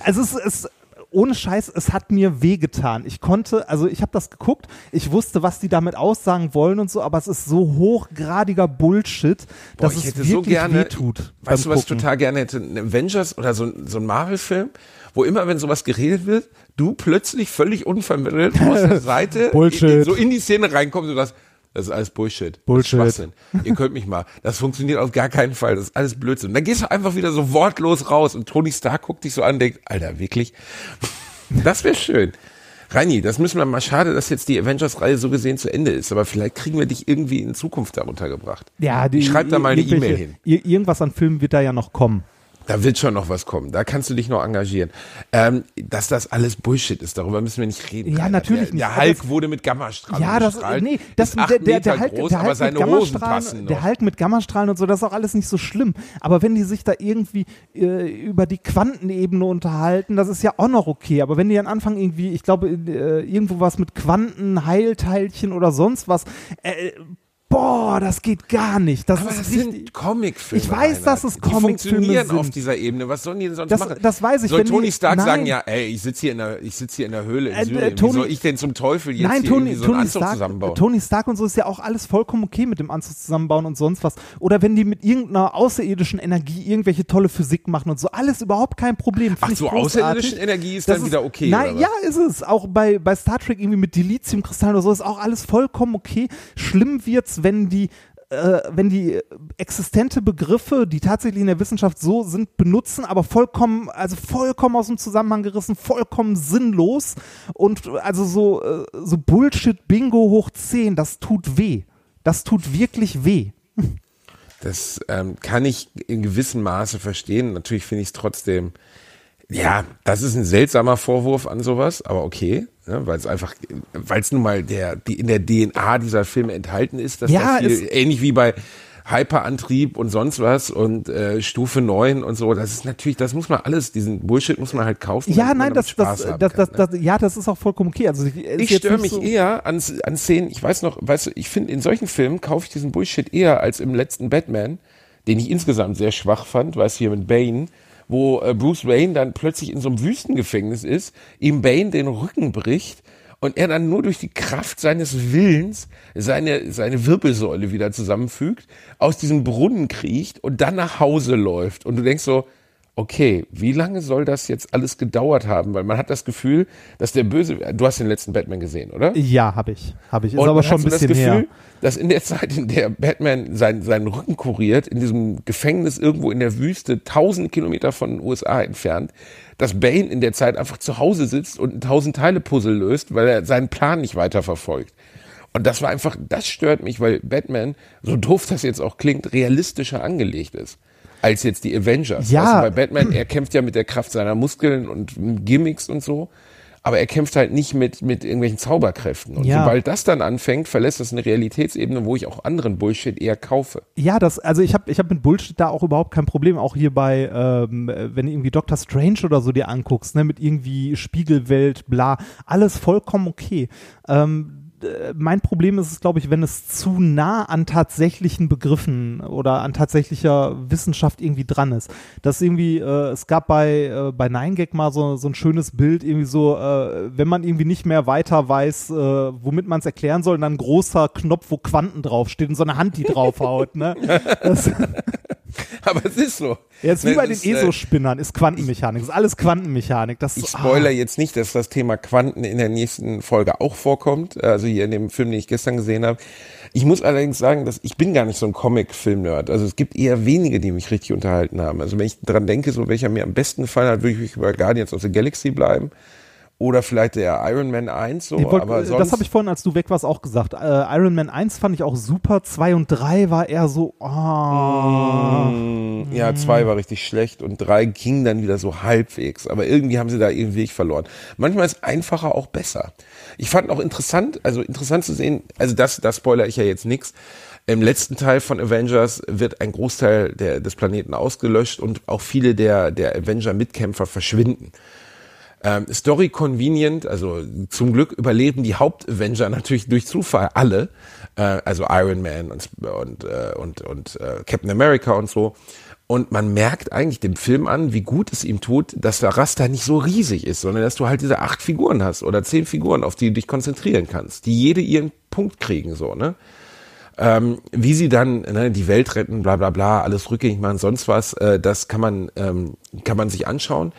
also es ist ohne Scheiß, es hat mir wehgetan. Ich konnte, also ich habe das geguckt, ich wusste, was die damit aussagen wollen und so, aber es ist so hochgradiger Bullshit, Boah, dass es wirklich so gerne, wehtut. weißt du, was ich total gerne hätte? Ein Avengers oder so, ein- so ein Marvel-Film, wo immer, wenn sowas geredet wird, du plötzlich völlig unvermittelt aus der Seite. In, so in die Szene reinkommst und sagst, das ist alles Bullshit. Bullshit. Das ist Schwachsinn. Ihr könnt mich mal. Das funktioniert auf gar keinen Fall. Das ist alles Blödsinn. Und dann gehst du einfach wieder so wortlos raus und Tony Stark guckt dich so an und denkt, Alter, wirklich? Das wäre schön. Reini, das müssen wir mal schade, dass jetzt die Avengers-Reihe so gesehen zu Ende ist, aber vielleicht kriegen wir dich irgendwie in Zukunft da untergebracht. Ja, die, ich schreib da mal eine E-Mail hin. ir- Irgendwas an Filmen wird da ja noch kommen. Da wird schon noch was kommen. Da kannst du dich noch engagieren. Ähm, dass das alles Bullshit ist, darüber müssen wir nicht reden. Ja, Rainer. natürlich der, nicht. Der Aber Hulk wurde mit Gammastrahlen Ja, das, nee, das, der, der, der Hulk, groß, der aber Hulk seine mit Hosen Gammastrahlen, passen der. Hulk mit Gammastrahlen und so, das ist auch alles nicht so schlimm. Aber wenn die sich da irgendwie äh, über die Quantenebene unterhalten, das ist ja auch noch okay. Aber wenn die dann anfangen irgendwie, ich glaube, äh, irgendwo was mit Quanten, Heilteilchen oder sonst was, äh, boah, das geht gar nicht. Das aber ist das richtig, sind Comicfilme. Ich weiß, dass es Die Comicfilme funktionieren sind. auf dieser Ebene. Was sollen die denn sonst Das- machen? das weiß ich, Soll wenn die- Tony Stark nein. sagen, ja, ey, ich sitze hier in der, ich sitze hier in der Höhle in Äh, Syrien. Tony- Wie soll ich denn zum Teufel jetzt Nein, hier Tony, so einen Tony, Anzug Stark, zusammenbauen? Tony Stark und so ist ja auch alles vollkommen okay mit dem Anzug zusammenbauen und sonst was. Oder wenn die mit irgendeiner außerirdischen Energie irgendwelche tolle Physik machen und so, alles überhaupt kein Problem. Find Ach so, großartig. außerirdische Energie ist Das dann wieder okay, Nein, ja, ist es. Auch bei, bei Star Trek irgendwie mit Dilithiumkristallen oder so ist auch alles vollkommen okay. Schlimm wird's, wenn die äh, wenn die existente Begriffe, die tatsächlich in der Wissenschaft so sind, benutzen, aber vollkommen, also vollkommen aus dem Zusammenhang gerissen, vollkommen sinnlos und also so, äh, so Bullshit-Bingo hoch 10, das tut weh. Das tut wirklich weh. Das ähm, kann ich in gewissem Maße verstehen. Natürlich finde ich es trotzdem, ja, das ist ein seltsamer Vorwurf an sowas, aber okay, ne, weil es einfach, weil es nun mal der, die in der DNA dieser Filme enthalten ist, dass Ja, da viel, es- ähnlich wie bei Hyperantrieb und sonst was und äh, Stufe 9 und so, das ist natürlich, das muss man alles, diesen Bullshit muss man halt kaufen. Ja, nein, das, das, das, kann, das, ne? das, ja, das ist auch vollkommen okay. Also Ich jetzt störe mich so, eher an, an Szenen, ich weiß noch, weißt du, ich finde, in solchen Filmen kaufe ich diesen Bullshit eher als im letzten Batman, den ich insgesamt sehr schwach fand, weißt du, hier mit Bane, wo äh, Bruce Wayne dann plötzlich in so einem Wüstengefängnis ist, ihm Bane den Rücken bricht und er dann nur durch die Kraft seines Willens seine, seine Wirbelsäule wieder zusammenfügt, aus diesem Brunnen kriecht und dann nach Hause läuft. Und du denkst so, okay, wie lange soll das jetzt alles gedauert haben? Weil man hat das Gefühl, dass der Böse, du hast den letzten Batman gesehen, oder? Ja, habe ich. Habe ich. Ist Und aber schon ein bisschen das Gefühl, her. dass in der Zeit, in der Batman sein, seinen Rücken kuriert, in diesem Gefängnis irgendwo in der Wüste, tausend Kilometer von den USA entfernt, dass Bane in der Zeit einfach zu Hause sitzt und ein tausend Teile Puzzle löst, weil er seinen Plan nicht weiter verfolgt. Und das war einfach, das stört mich, weil Batman, so doof das jetzt auch klingt, realistischer angelegt ist. Als jetzt die Avengers. Ja. Du, bei Batman, er kämpft ja mit der Kraft seiner Muskeln und Gimmicks und so. aber er kämpft halt nicht mit, mit irgendwelchen Zauberkräften. Und Ja. sobald das dann anfängt, verlässt das eine Realitätsebene, wo ich auch anderen Bullshit eher kaufe. Ja, das, also ich habe ich hab mit Bullshit da auch überhaupt kein Problem. Auch hier bei, ähm, wenn du irgendwie Doctor Strange oder so dir anguckst, ne, mit irgendwie Spiegelwelt, bla, alles vollkommen okay. Ähm, äh, mein Problem ist es, glaube ich, wenn es zu nah an tatsächlichen Begriffen oder an tatsächlicher Wissenschaft irgendwie dran ist. Das irgendwie, äh, es gab bei, äh, bei 9gag mal so, so ein schönes Bild, irgendwie so, äh, wenn man irgendwie nicht mehr weiter weiß, äh, womit man es erklären soll, dann ein großer Knopf, wo Quanten draufsteht und so eine Hand, die draufhaut. Ne? Das, Aber es ist so. ja, ist wie bei den äh, ESO-Spinnern, ist Quantenmechanik, ist alles Quantenmechanik. Das Ich spoiler ah. jetzt nicht, dass das Thema Quanten in der nächsten Folge auch vorkommt, also hier in dem Film, den ich gestern gesehen habe. Ich muss allerdings sagen, dass ich bin gar nicht so ein Comic-Film-Nerd. Also es gibt eher wenige, die mich richtig unterhalten haben. Also wenn ich dran denke, so welcher mir am besten gefallen hat, würde ich über Guardians of the Galaxy bleiben. Oder vielleicht der Iron Man 1 so. Wollt, aber äh, sonst, das habe ich vorhin, als du weg warst, auch gesagt. Äh, Iron Man 1 fand ich auch super, 2 und 3 war eher so, ah. Mm, Ja, zwei war richtig schlecht und drei ging dann wieder so halbwegs. Aber irgendwie haben sie da ihren Weg verloren. Manchmal ist einfacher auch besser. Ich fand auch interessant, also interessant zu sehen, also das, das spoiler ich ja jetzt nix. Im letzten Teil von Avengers wird ein Großteil der, des Planeten ausgelöscht und auch viele der, der Avenger-Mitkämpfer verschwinden. Ähm, Story convenient, also zum Glück überleben die Haupt-Avenger natürlich durch Zufall alle, äh, also Iron Man und, und, äh, und, und äh, Captain America und so. Und man merkt eigentlich dem Film an, wie gut es ihm tut, dass der Raster nicht so riesig ist, sondern dass du halt diese acht Figuren hast oder zehn Figuren, auf die du dich konzentrieren kannst, die jede ihren Punkt kriegen, so, ne? Ähm, wie sie dann ne, die Welt retten, bla bla bla, alles rückgängig machen, sonst was, äh, das kann man, ähm, kann man sich anschauen.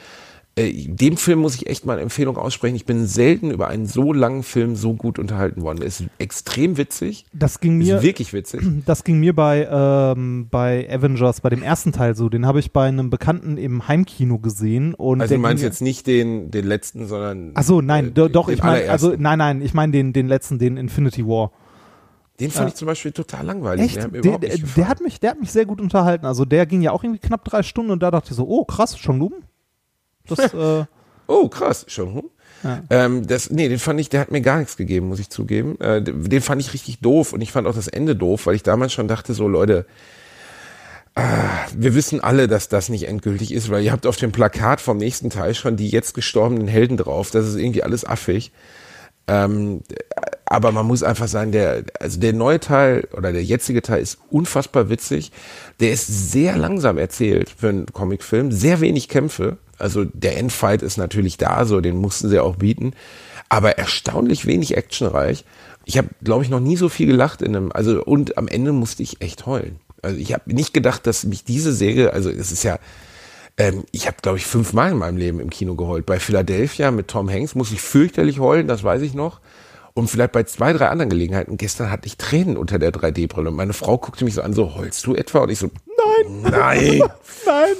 Äh, dem Film muss ich echt mal eine Empfehlung aussprechen. Ich bin selten über einen so langen Film so gut unterhalten worden. Er ist extrem witzig. Das ging mir, Ist wirklich witzig. das ging mir bei, ähm, bei Avengers, bei dem ersten Teil so. Den habe ich bei einem Bekannten im Heimkino gesehen. Und Also der du meinst jetzt nicht den, den letzten, sondern. Ach so, nein, äh, do, doch, ich meine, also nein, nein, ich meine den, den letzten, den Infinity War. Den fand ich zum Beispiel total langweilig. Echt? Der, hat mir Der, der, der hat mich, der hat mich sehr gut unterhalten. Also der ging ja auch irgendwie knapp drei Stunden und da dachte ich so, oh krass, schon rum. Das, äh, Oh, krass, schon. Hm? Ja. Ähm, das, nee, den fand ich, der hat mir gar nichts gegeben, muss ich zugeben. Äh, den fand ich richtig doof und ich fand auch das Ende doof, weil ich damals schon dachte, so Leute, ah, wir wissen alle, dass das nicht endgültig ist, weil ihr habt auf dem Plakat vom nächsten Teil schon die jetzt gestorbenen Helden drauf. Das ist irgendwie alles affig. Ähm, aber man muss einfach sagen, der, also der neue Teil oder der jetzige Teil ist unfassbar witzig. Der ist sehr langsam erzählt für einen Comicfilm, sehr wenig Kämpfe. Also der Endfight ist natürlich da, so den mussten sie auch bieten, aber erstaunlich wenig actionreich. Ich habe, glaube ich, noch nie so viel gelacht in einem, also und am Ende musste ich echt heulen. Also ich habe nicht gedacht, dass mich diese Serie, also es ist ja, ähm, ich habe, glaube ich, fünfmal in meinem Leben im Kino geheult. Bei Philadelphia mit Tom Hanks muss ich fürchterlich heulen, das weiß ich noch. Und vielleicht bei zwei, drei anderen Gelegenheiten. Gestern hatte ich Tränen unter der 3D-Brille und meine Frau guckte mich so an, so, heulst du etwa? Und ich so, nein, nein. nein,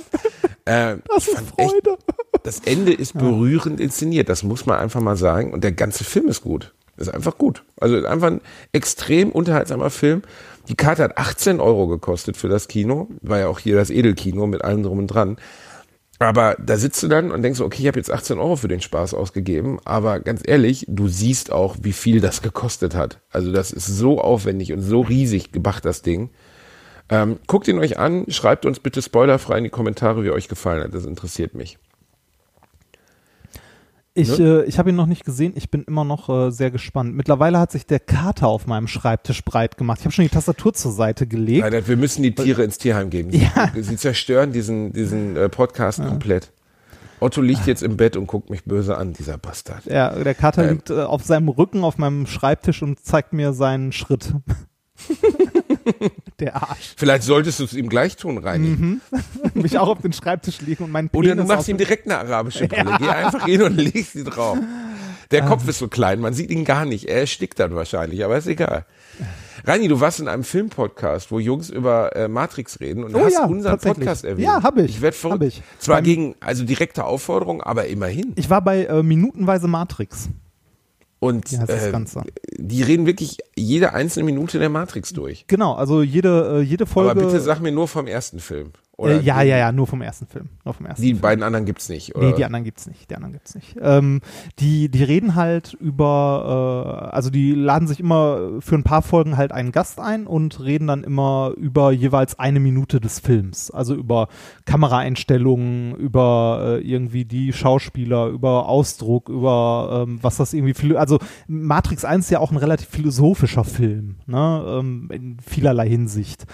Äh, das ist fand echt, Freude. das Ende ist berührend inszeniert, das muss man einfach mal sagen. Und der ganze Film ist gut. Ist einfach gut. Also einfach ein extrem unterhaltsamer Film. Die Karte hat 18 Euro gekostet für das Kino. War ja auch hier das Edelkino mit allem drum und dran. Aber da sitzt du dann und denkst so, okay, ich habe jetzt 18 Euro für den Spaß ausgegeben. Aber ganz ehrlich, du siehst auch, wie viel das gekostet hat. Also das ist so aufwendig und so riesig gemacht, das Ding. Ähm, guckt ihn euch an, schreibt uns bitte spoilerfrei in die Kommentare, wie euch gefallen hat. Das interessiert mich. Ich, Ne? äh, ich habe ihn noch nicht gesehen. Ich bin immer noch äh, sehr gespannt. Mittlerweile hat sich der Kater auf meinem Schreibtisch breit gemacht. Ich habe schon die Tastatur zur Seite gelegt. Leider, wir müssen die Tiere ins Tierheim geben. Sie, Ja. sie zerstören diesen, diesen äh, Podcast komplett. Otto liegt jetzt im Bett und guckt mich böse an, dieser Bastard. Ja, der Kater Ähm. liegt äh, auf seinem Rücken auf meinem Schreibtisch und zeigt mir seinen Schritt. der Arsch. Vielleicht solltest du es ihm gleich tun, Reini. Mhm. Mich auch auf den Schreibtisch legen und meinen Penis Oder du machst ihm direkt eine arabische Brille. Geh einfach hin und leg sie drauf. Der Ah. Kopf ist so klein, man sieht ihn gar nicht. Er erstickt dann wahrscheinlich, aber ist egal. Reini, du warst in einem Filmpodcast, wo Jungs über äh, Matrix reden und Oh hast ja, unseren. Podcast erwähnt. Ja, hab ich. Ich werde verrückt. Hab ich. Zwar Beim- gegen, also direkte Aufforderung, aber immerhin. Ich war bei äh, Minutenweise Matrix. Und das äh, die reden wirklich jede einzelne Minute der Matrix durch. Genau, also jede, äh, jede Folge. Aber bitte sag mir nur vom ersten Film. Oder Äh, ja, ja, ja, nur vom ersten Film. Nur vom ersten Die Film. beiden anderen gibt's nicht, oder? Nee, die anderen gibt's nicht. Die anderen gibt's nicht. Ähm, die, die reden halt über, äh, also die laden sich immer für ein paar Folgen halt einen Gast ein und reden dann immer über jeweils eine Minute des Films. Also über Kameraeinstellungen, über äh, irgendwie die Schauspieler, über Ausdruck, über ähm, was das irgendwie also Matrix 1 ist ja auch ein relativ philosophischer Film, ne, ähm, in vielerlei Hinsicht.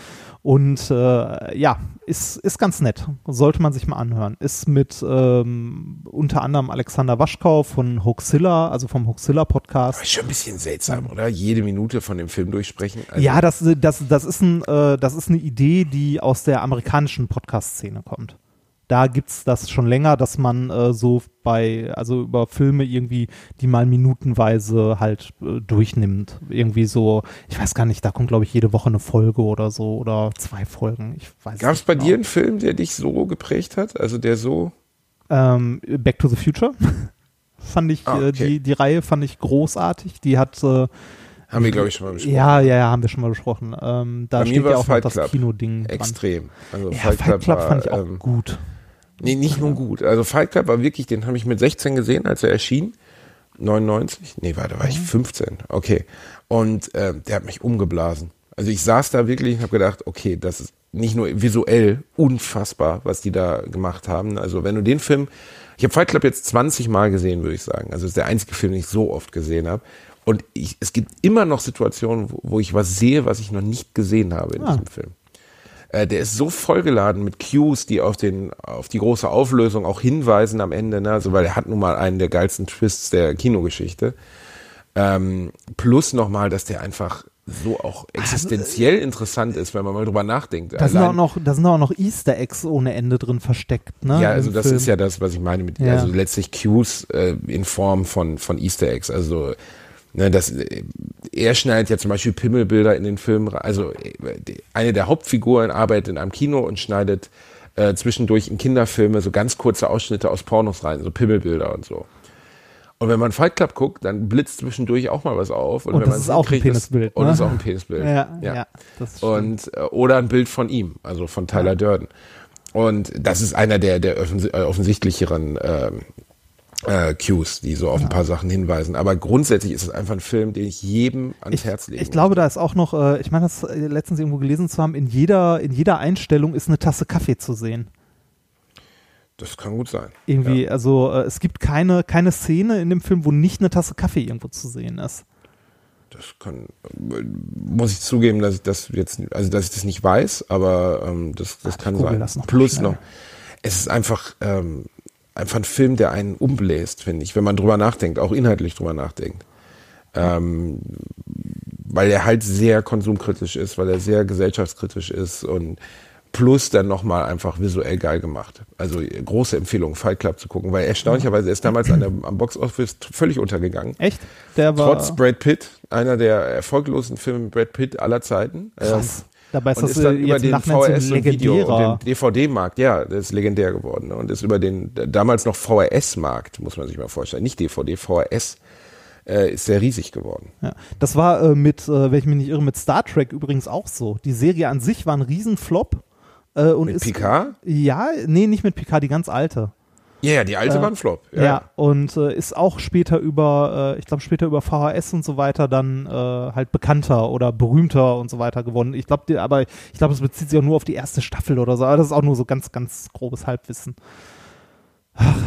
Und äh, ja, ist, ist ganz nett. Sollte man sich mal anhören. Ist mit ähm, unter anderem Alexander Waschkau von Hoaxilla, also vom Hoaxilla Podcast. Aber ist schon ein bisschen seltsam, oder? Jede Minute von dem Film durchsprechen. Also, ja, das, das, das, ist ein, äh, das ist eine Idee, die aus der amerikanischen Podcast-Szene kommt. Da gibt's das schon länger, dass man äh, so bei, also über Filme irgendwie, die mal minutenweise halt äh, durchnimmt. Irgendwie so, ich weiß gar nicht, da kommt glaube ich jede Woche eine Folge oder so oder zwei Folgen. Ich weiß Gab es bei genau. dir einen Film, der dich so geprägt hat? Also der so. Ähm, Back to the Future. fand ich, Ah, äh, okay. die, die Reihe fand ich großartig. Die hat, äh, Haben wir, glaube ich, schon mal besprochen. ja, ja, ja, haben wir schon mal besprochen. Ähm, da Bei steht ja auch noch das Club. Kinoding. Extrem. Also Ja, Fight Club, war, fand ich auch ähm, gut. Nee, nicht nur gut. Also Fight Club war wirklich, den habe ich mit 16 gesehen, als er erschien. 99? Nee, warte, war ich 15. Okay. Und äh, der hat mich umgeblasen. Also ich saß da wirklich und habe gedacht, okay, das ist nicht nur visuell unfassbar, was die da gemacht haben. Also wenn du den Film, ich habe Fight Club jetzt 20 Mal gesehen, würde ich sagen. Also es ist der einzige Film, den ich so oft gesehen habe. Und ich, es gibt immer noch Situationen, wo, wo ich was sehe, was ich noch nicht gesehen habe in Ah. diesem Film. Äh, der ist so vollgeladen mit Cues, die auf den, auf die große Auflösung auch hinweisen am Ende, ne? also weil er hat nun mal einen der geilsten Twists der Kinogeschichte. Ähm, plus nochmal, dass der einfach so auch existenziell interessant ist, wenn man mal drüber nachdenkt. Da sind, auch noch, da sind auch noch Easter Eggs ohne Ende drin versteckt. Ne, ja, also das Film. ist ja das, was ich meine mit, Ja. also letztlich Cues äh, in Form von, von Easter Eggs. Also, ne, das, er schneidet ja zum Beispiel Pimmelbilder in den Film, rein. also eine der Hauptfiguren arbeitet in einem Kino und schneidet äh, zwischendurch in Kinderfilme so ganz kurze Ausschnitte aus Pornos rein, so Pimmelbilder und so. Und wenn man Fight Club guckt, dann blitzt zwischendurch auch mal was auf. Und, Und wenn das man ist auch ein hinkriegt, Penisbild, Und ne? das ist auch ein Penisbild. Ja, ja, das stimmt. Und, äh, oder ein Bild von ihm, also von Tyler Durden. Und das ist einer der, der äh, offensichtlicheren ähm, äh, Cues, die so auf ein paar Sachen hinweisen. Aber grundsätzlich ist es einfach ein Film, den ich jedem ans ich, Herz lege. ich glaube, da ist auch noch, äh, ich meine, das äh, letztens irgendwo gelesen zu haben, in jeder, in jeder Einstellung ist eine Tasse Kaffee zu sehen. das kann gut sein. Irgendwie, also äh, es gibt keine, keine Szene in dem Film, wo nicht eine Tasse Kaffee irgendwo zu sehen ist. Das kann, äh, muss ich zugeben, dass ich das jetzt, also dass ich das nicht weiß, aber ähm, das, das Ach, kann sein. das noch Plus schnell. noch, es ist einfach, ähm, einfach ein Film, der einen umbläst, finde ich, wenn man drüber nachdenkt, auch inhaltlich drüber nachdenkt. Ähm, weil er halt sehr konsumkritisch ist, weil er sehr gesellschaftskritisch ist und plus dann nochmal einfach visuell geil gemacht. Also große Empfehlung, Fight Club zu gucken, weil erstaunlicherweise er ist damals an der, am Box Office völlig untergegangen. Echt? Der war Trotz Brad Pitt, einer der erfolglosen Filme Brad Pitt aller Zeiten. krass. Dabei ist und das ist dann über den VHS und Video und den DVD-Markt, ja, das ist legendär geworden. ne? Und ist über den damals noch VHS-Markt, muss man sich mal vorstellen. Nicht DVD, VHS, äh, ist sehr riesig geworden. Ja. Das war äh, mit, äh, wenn ich mich nicht irre, mit Star Trek übrigens auch so. Die Serie an sich war ein Riesenflop. Äh, und Mit ist, Picard? Ja, nee, nicht mit Picard, die ganz alte. Ja, ja, die alte Äh, war ein Flop. Ja, und äh, ist auch später über, äh, ich glaube später über VHS und so weiter dann äh, halt bekannter oder berühmter und so weiter geworden. Ich glaube, aber ich glaube, es bezieht sich auch nur auf die erste Staffel oder so. Aber das ist auch nur so ganz, ganz grobes Halbwissen. Ach.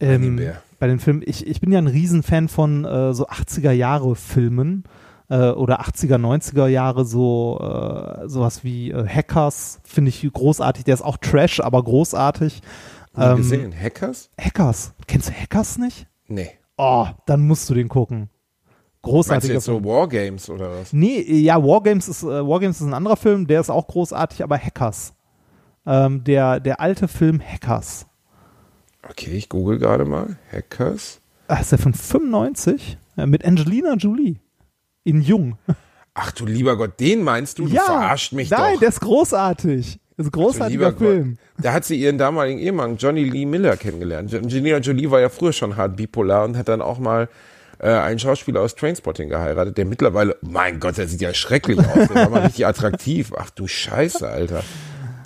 Ähm, bei den Filmen, ich, ich bin ja ein Riesenfan von äh, so 80er Jahre Filmen äh, oder 80er, 90er Jahre, so äh, sowas wie äh, Hackers, finde ich großartig. Der ist auch Trash, aber großartig. Ähm, gesehen. Hackers? Hackers. Kennst du Hackers nicht? Nee. Oh, dann musst du den gucken. Großartiger jetzt so. Wargames oder was? Nee, ja, Wargames ist, äh, Wargames ist ein anderer Film, der ist auch großartig, aber Hackers. Ähm, der, der alte Film Hackers. Okay, ich google gerade mal. Hackers? Ah, ist der von 95? Äh, mit Angelina Jolie. In Jung. Ach du lieber Gott, den meinst du? Du verarscht mich nein, doch. der ist großartig. Das ist ein großartiger lieber Film. Gott. Da hat sie ihren damaligen Ehemann Johnny Lee Miller kennengelernt. Angelina Jolie war ja früher schon hart bipolar und hat dann auch mal äh, einen Schauspieler aus Trainspotting geheiratet, der mittlerweile, mein Gott, der sieht ja schrecklich aus. Der war mal richtig attraktiv. Ach du Scheiße, Alter.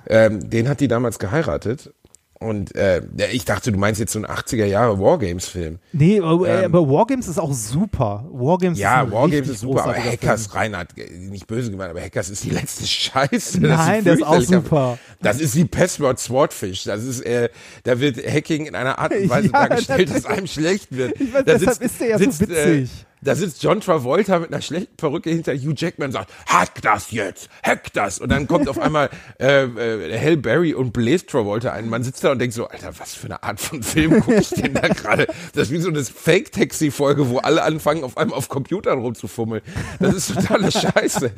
Ähm, den hat die damals geheiratet. Und äh, ich dachte, du meinst jetzt so einen 80er Jahre Wargames-Film. Nee, aber, äh, aber Wargames ist auch super. Wargames Ähm. Ja, ist Wargames ist super, aber Hackers, Film. Reinhard, äh, nicht böse gemeint, aber Hackers ist die letzte Scheiße. Nein, der ist auch super. Das ist wie Password Swordfish. Das ist, äh, da wird Hacking in einer Art und Weise Ja, dargestellt, das- dass einem schlecht wird. Ich weiß, Da deshalb ist der ja so witzig. Äh, da sitzt John Travolta mit einer schlechten Perücke hinter Hugh Jackman und sagt, hack das jetzt, hack das. Und dann kommt auf einmal äh, äh, Hal Berry und Blaze Travolta ein. Man sitzt da und denkt so, Alter, was für eine Art von Film gucke ich denn da gerade? Das ist wie so eine Fake-Taxi-Folge, wo alle anfangen, auf einmal auf Computern rumzufummeln. Das ist totale Scheiße.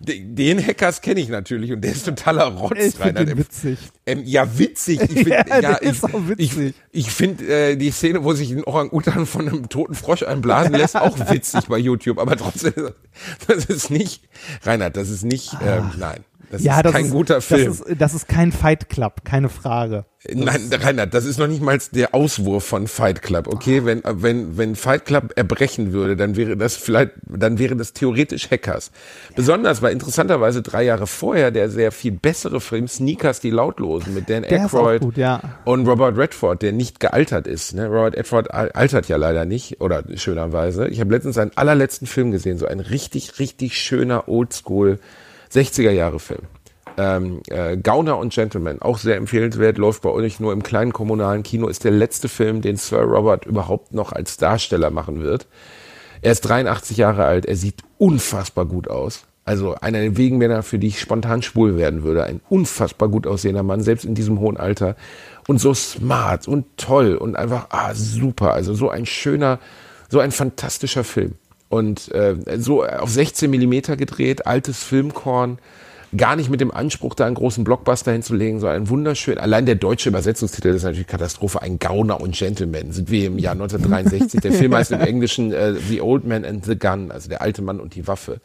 Den Hackers kenne ich natürlich und der ist totaler Rotz. Ich Reinhard. den witzig. Ähm, ja, witzig. Ich find, Ja, ja, ich, witzig. Ich, ich finde äh, die Szene, wo sich ein Orang-Utan von einem toten Frosch einblasen lässt, auch witzig bei YouTube. Aber trotzdem, das ist nicht, Reinhard, das ist nicht, ähm, nein. Das Ja, ist das kein ist, guter Film. Das ist, das ist kein Fight Club, keine Frage. Nein, Reinhard, das ist noch nicht mal der Auswurf von Fight Club. Okay, wenn, wenn, wenn Fight Club erbrechen würde, dann wäre das vielleicht, dann wäre das theoretisch Hackers. Besonders, weil interessanterweise drei Jahre vorher der sehr viel bessere Film Sneakers, die Lautlosen mit Dan Der Aykroyd gut, ja. und Robert Redford, der nicht gealtert ist. Ne? Robert Redford al- altert ja leider nicht, oder schönerweise. Ich habe letztens seinen allerletzten Film gesehen, so ein richtig, richtig schöner Oldschool 60er Jahre Film. Ähm, äh, Gauner und Gentleman, auch sehr empfehlenswert, läuft bei euch nur im kleinen kommunalen Kino, ist der letzte Film, den Sir Robert überhaupt noch als Darsteller machen wird. Er ist 83 Jahre alt, er sieht unfassbar gut aus. Also einer der wenigen Männer, für die ich spontan schwul werden würde. Ein unfassbar gut aussehender Mann, selbst in diesem hohen Alter. Und so smart und toll und einfach, ah, super. Also so ein schöner, so ein fantastischer Film. Und äh, so auf 16 Millimeter gedreht, altes Filmkorn. Gar nicht mit dem Anspruch, da einen großen Blockbuster hinzulegen, sondern ein wunderschön. Allein der deutsche Übersetzungstitel ist natürlich Katastrophe. Ein Gauner und Gentleman sind wir im Jahr 1963. Der Film heißt im Englischen äh, The Old Man and the Gun, also der alte Mann und die Waffe.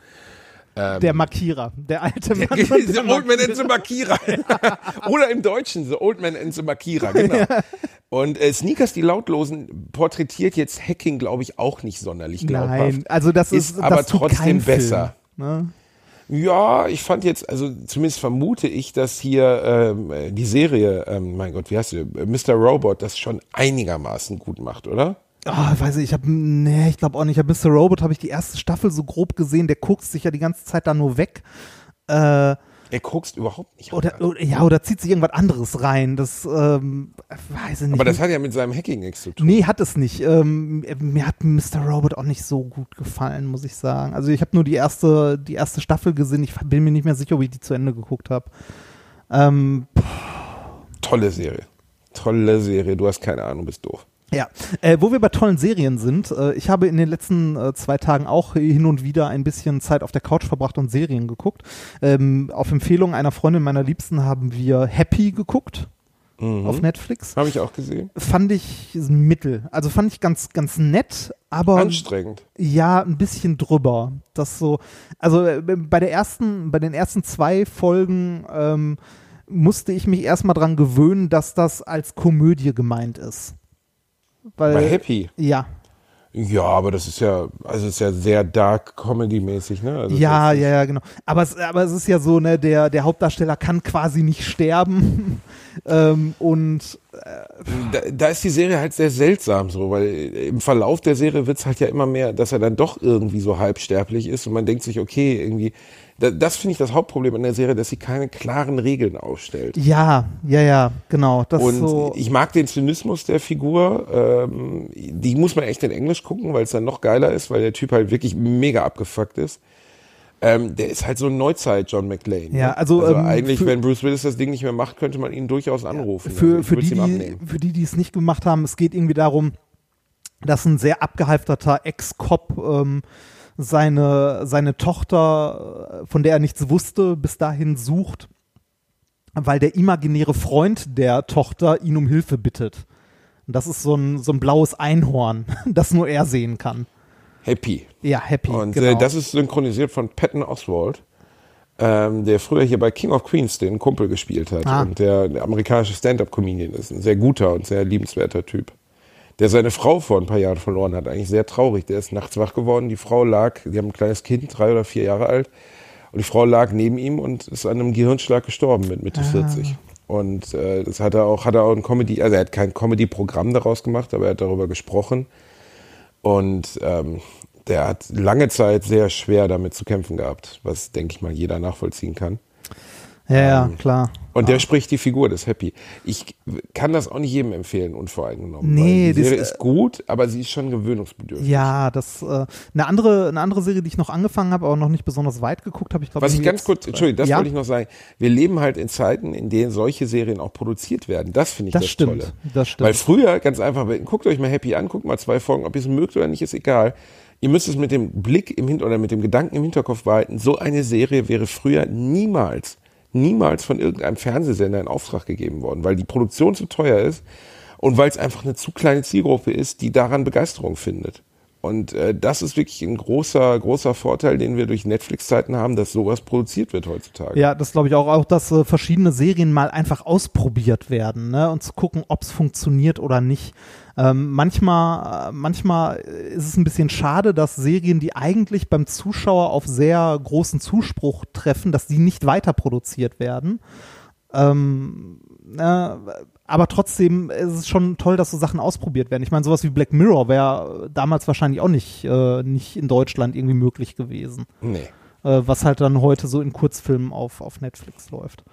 Der Markierer, der alte Mann. the und der Old Man and the Makira. Oder im Deutschen The Old Man and the Makira, genau. Und äh, Sneakers, die Lautlosen, porträtiert jetzt Hacking, glaube ich, auch nicht sonderlich glaubhaft. Nein, also das ist, Ist aber das tut trotzdem besser. Film, ne? Ja, ich fand jetzt, also zumindest vermute ich, dass hier ähm, äh, die Serie, ähm, mein Gott, wie heißt sie, Mr. Robot, das schon einigermaßen gut macht, oder? Ah, weiß ich, ich habe, nee, ich glaube auch nicht. Ich habe Mr. Robot, habe ich die erste Staffel so grob gesehen. Der guckt sich ja die ganze Zeit da nur weg. Äh, Er guckst überhaupt nicht. oder, oder, ja, oder zieht sich irgendwas anderes rein. Das, ähm, weiß ich nicht. aber das hat ja mit seinem Hacking nichts zu tun. Nee, hat es nicht. Ähm, mir hat Mr. Robot auch nicht so gut gefallen, muss ich sagen. Also ich habe nur die erste, die erste Staffel gesehen. Ich bin mir nicht mehr sicher, ob ich die zu Ende geguckt habe. Ähm, Tolle Serie. Tolle Serie. Du hast keine Ahnung, bist doof. Ja, äh, wo wir bei tollen Serien sind. Äh, ich habe in den letzten äh, zwei Tagen auch hin und wieder ein bisschen Zeit auf der Couch verbracht und Serien geguckt. Ähm, auf Empfehlung einer Freundin meiner Liebsten haben wir Happy geguckt auf Netflix. Habe ich auch gesehen. Fand ich Mittel. Also fand ich ganz, ganz nett, aber Anstrengend. Ja, ein bisschen drüber. Das so, also äh, bei der ersten, bei den ersten zwei Folgen ähm, musste ich mich erstmal dran gewöhnen, dass das als Komödie gemeint ist. Weil, Bei Happy. Ja, Ja, aber das ist ja, also es ist ja sehr dark Comedy-mäßig, ne? Also ja, ja, ja, genau. Aber es, aber es ist ja so, ne, der, der Hauptdarsteller kann quasi nicht sterben. ähm, und Da, da ist die Serie halt sehr seltsam so, weil im Verlauf der Serie wird's halt ja immer mehr, dass er dann doch irgendwie so halbsterblich ist und man denkt sich, okay, irgendwie, da, das finde ich das Hauptproblem an der Serie, dass sie keine klaren Regeln aufstellt. ja, ja, ja, genau. Das Und so, ich mag den Zynismus der Figur. Ähm, die muss man echt in Englisch gucken, weil es dann noch geiler ist, weil der Typ halt wirklich mega abgefuckt ist. Ähm, der ist halt so ein Neuzeit-John McClane. Ja, ne? also, ähm, eigentlich, für- wenn Bruce Willis das Ding nicht mehr macht, könnte man ihn durchaus anrufen. Also für, ich für, die, die, für die, die es nicht gemacht haben, es geht irgendwie darum, dass ein sehr abgehalfterter Ex-Cop ähm, seine, seine Tochter, äh, von der er nichts wusste, bis dahin sucht, weil der imaginäre Freund der Tochter ihn um Hilfe bittet. Und das ist so ein, so ein blaues Einhorn, das nur er sehen kann. Happy. Ja, happy. Und genau. äh, das ist synchronisiert von Patton Oswald, ähm, der früher hier bei King of Queens den Kumpel gespielt hat. Ah. Und der, der amerikanische Stand-Up-Comedian ist. Ein sehr guter und sehr liebenswerter Typ. Der seine Frau vor ein paar Jahren verloren hat. Eigentlich sehr traurig. Der ist nachts wach geworden. Die Frau lag, die haben ein kleines Kind, drei oder vier Jahre alt. Und die Frau lag neben ihm und ist an einem Gehirnschlag gestorben mit Mitte 40. Und äh, das hat er auch, hat er auch ein Comedy, also er hat kein Comedy-Programm daraus gemacht, aber er hat darüber gesprochen. Und ähm, der hat lange Zeit sehr schwer damit zu kämpfen gehabt, was, denke ich mal, jeder nachvollziehen kann. Ja, ja, Ähm, klar. Und der spricht die Figur des Happy. Ich kann das auch nicht jedem empfehlen, unvoreingenommen. Nee, die das, Serie äh, ist gut, aber sie ist schon gewöhnungsbedürftig. Ja, das äh, eine andere eine andere Serie, die ich noch angefangen habe, aber noch nicht besonders weit geguckt habe. Ich glaube, Was ich ganz jetzt- kurz, Entschuldigung, das ja, wollte ich noch sagen. Wir leben halt in Zeiten, in denen solche Serien auch produziert werden. Das finde ich Das das, stimmt, Tolle. das stimmt. Weil früher, ganz einfach, guckt euch mal Happy an, guckt mal zwei Folgen, ob ihr es mögt oder nicht, ist egal. Ihr müsst es mit dem Blick im Hin oder mit dem Gedanken im Hinterkopf behalten. So eine Serie wäre früher niemals, niemals von irgendeinem Fernsehsender in Auftrag gegeben worden, weil die Produktion zu teuer ist und weil es einfach eine zu kleine Zielgruppe ist, die daran Begeisterung findet. Und äh, das ist wirklich ein großer, großer Vorteil, den wir durch Netflix-Zeiten haben, dass sowas produziert wird heutzutage. Ja, das glaube ich auch, auch, dass äh, verschiedene Serien mal einfach ausprobiert werden, ne, und zu gucken, ob es funktioniert oder nicht. Ähm, manchmal, äh, manchmal ist es ein bisschen schade, dass Serien, die eigentlich beim Zuschauer auf sehr großen Zuspruch treffen, dass die nicht weiter produziert werden. Ähm, äh, aber trotzdem ist es schon toll, dass so Sachen ausprobiert werden. Ich meine, sowas wie Black Mirror wäre damals wahrscheinlich auch nicht, äh, nicht in Deutschland irgendwie möglich gewesen Nee. äh, was halt dann heute so in Kurzfilmen auf, auf Netflix läuft.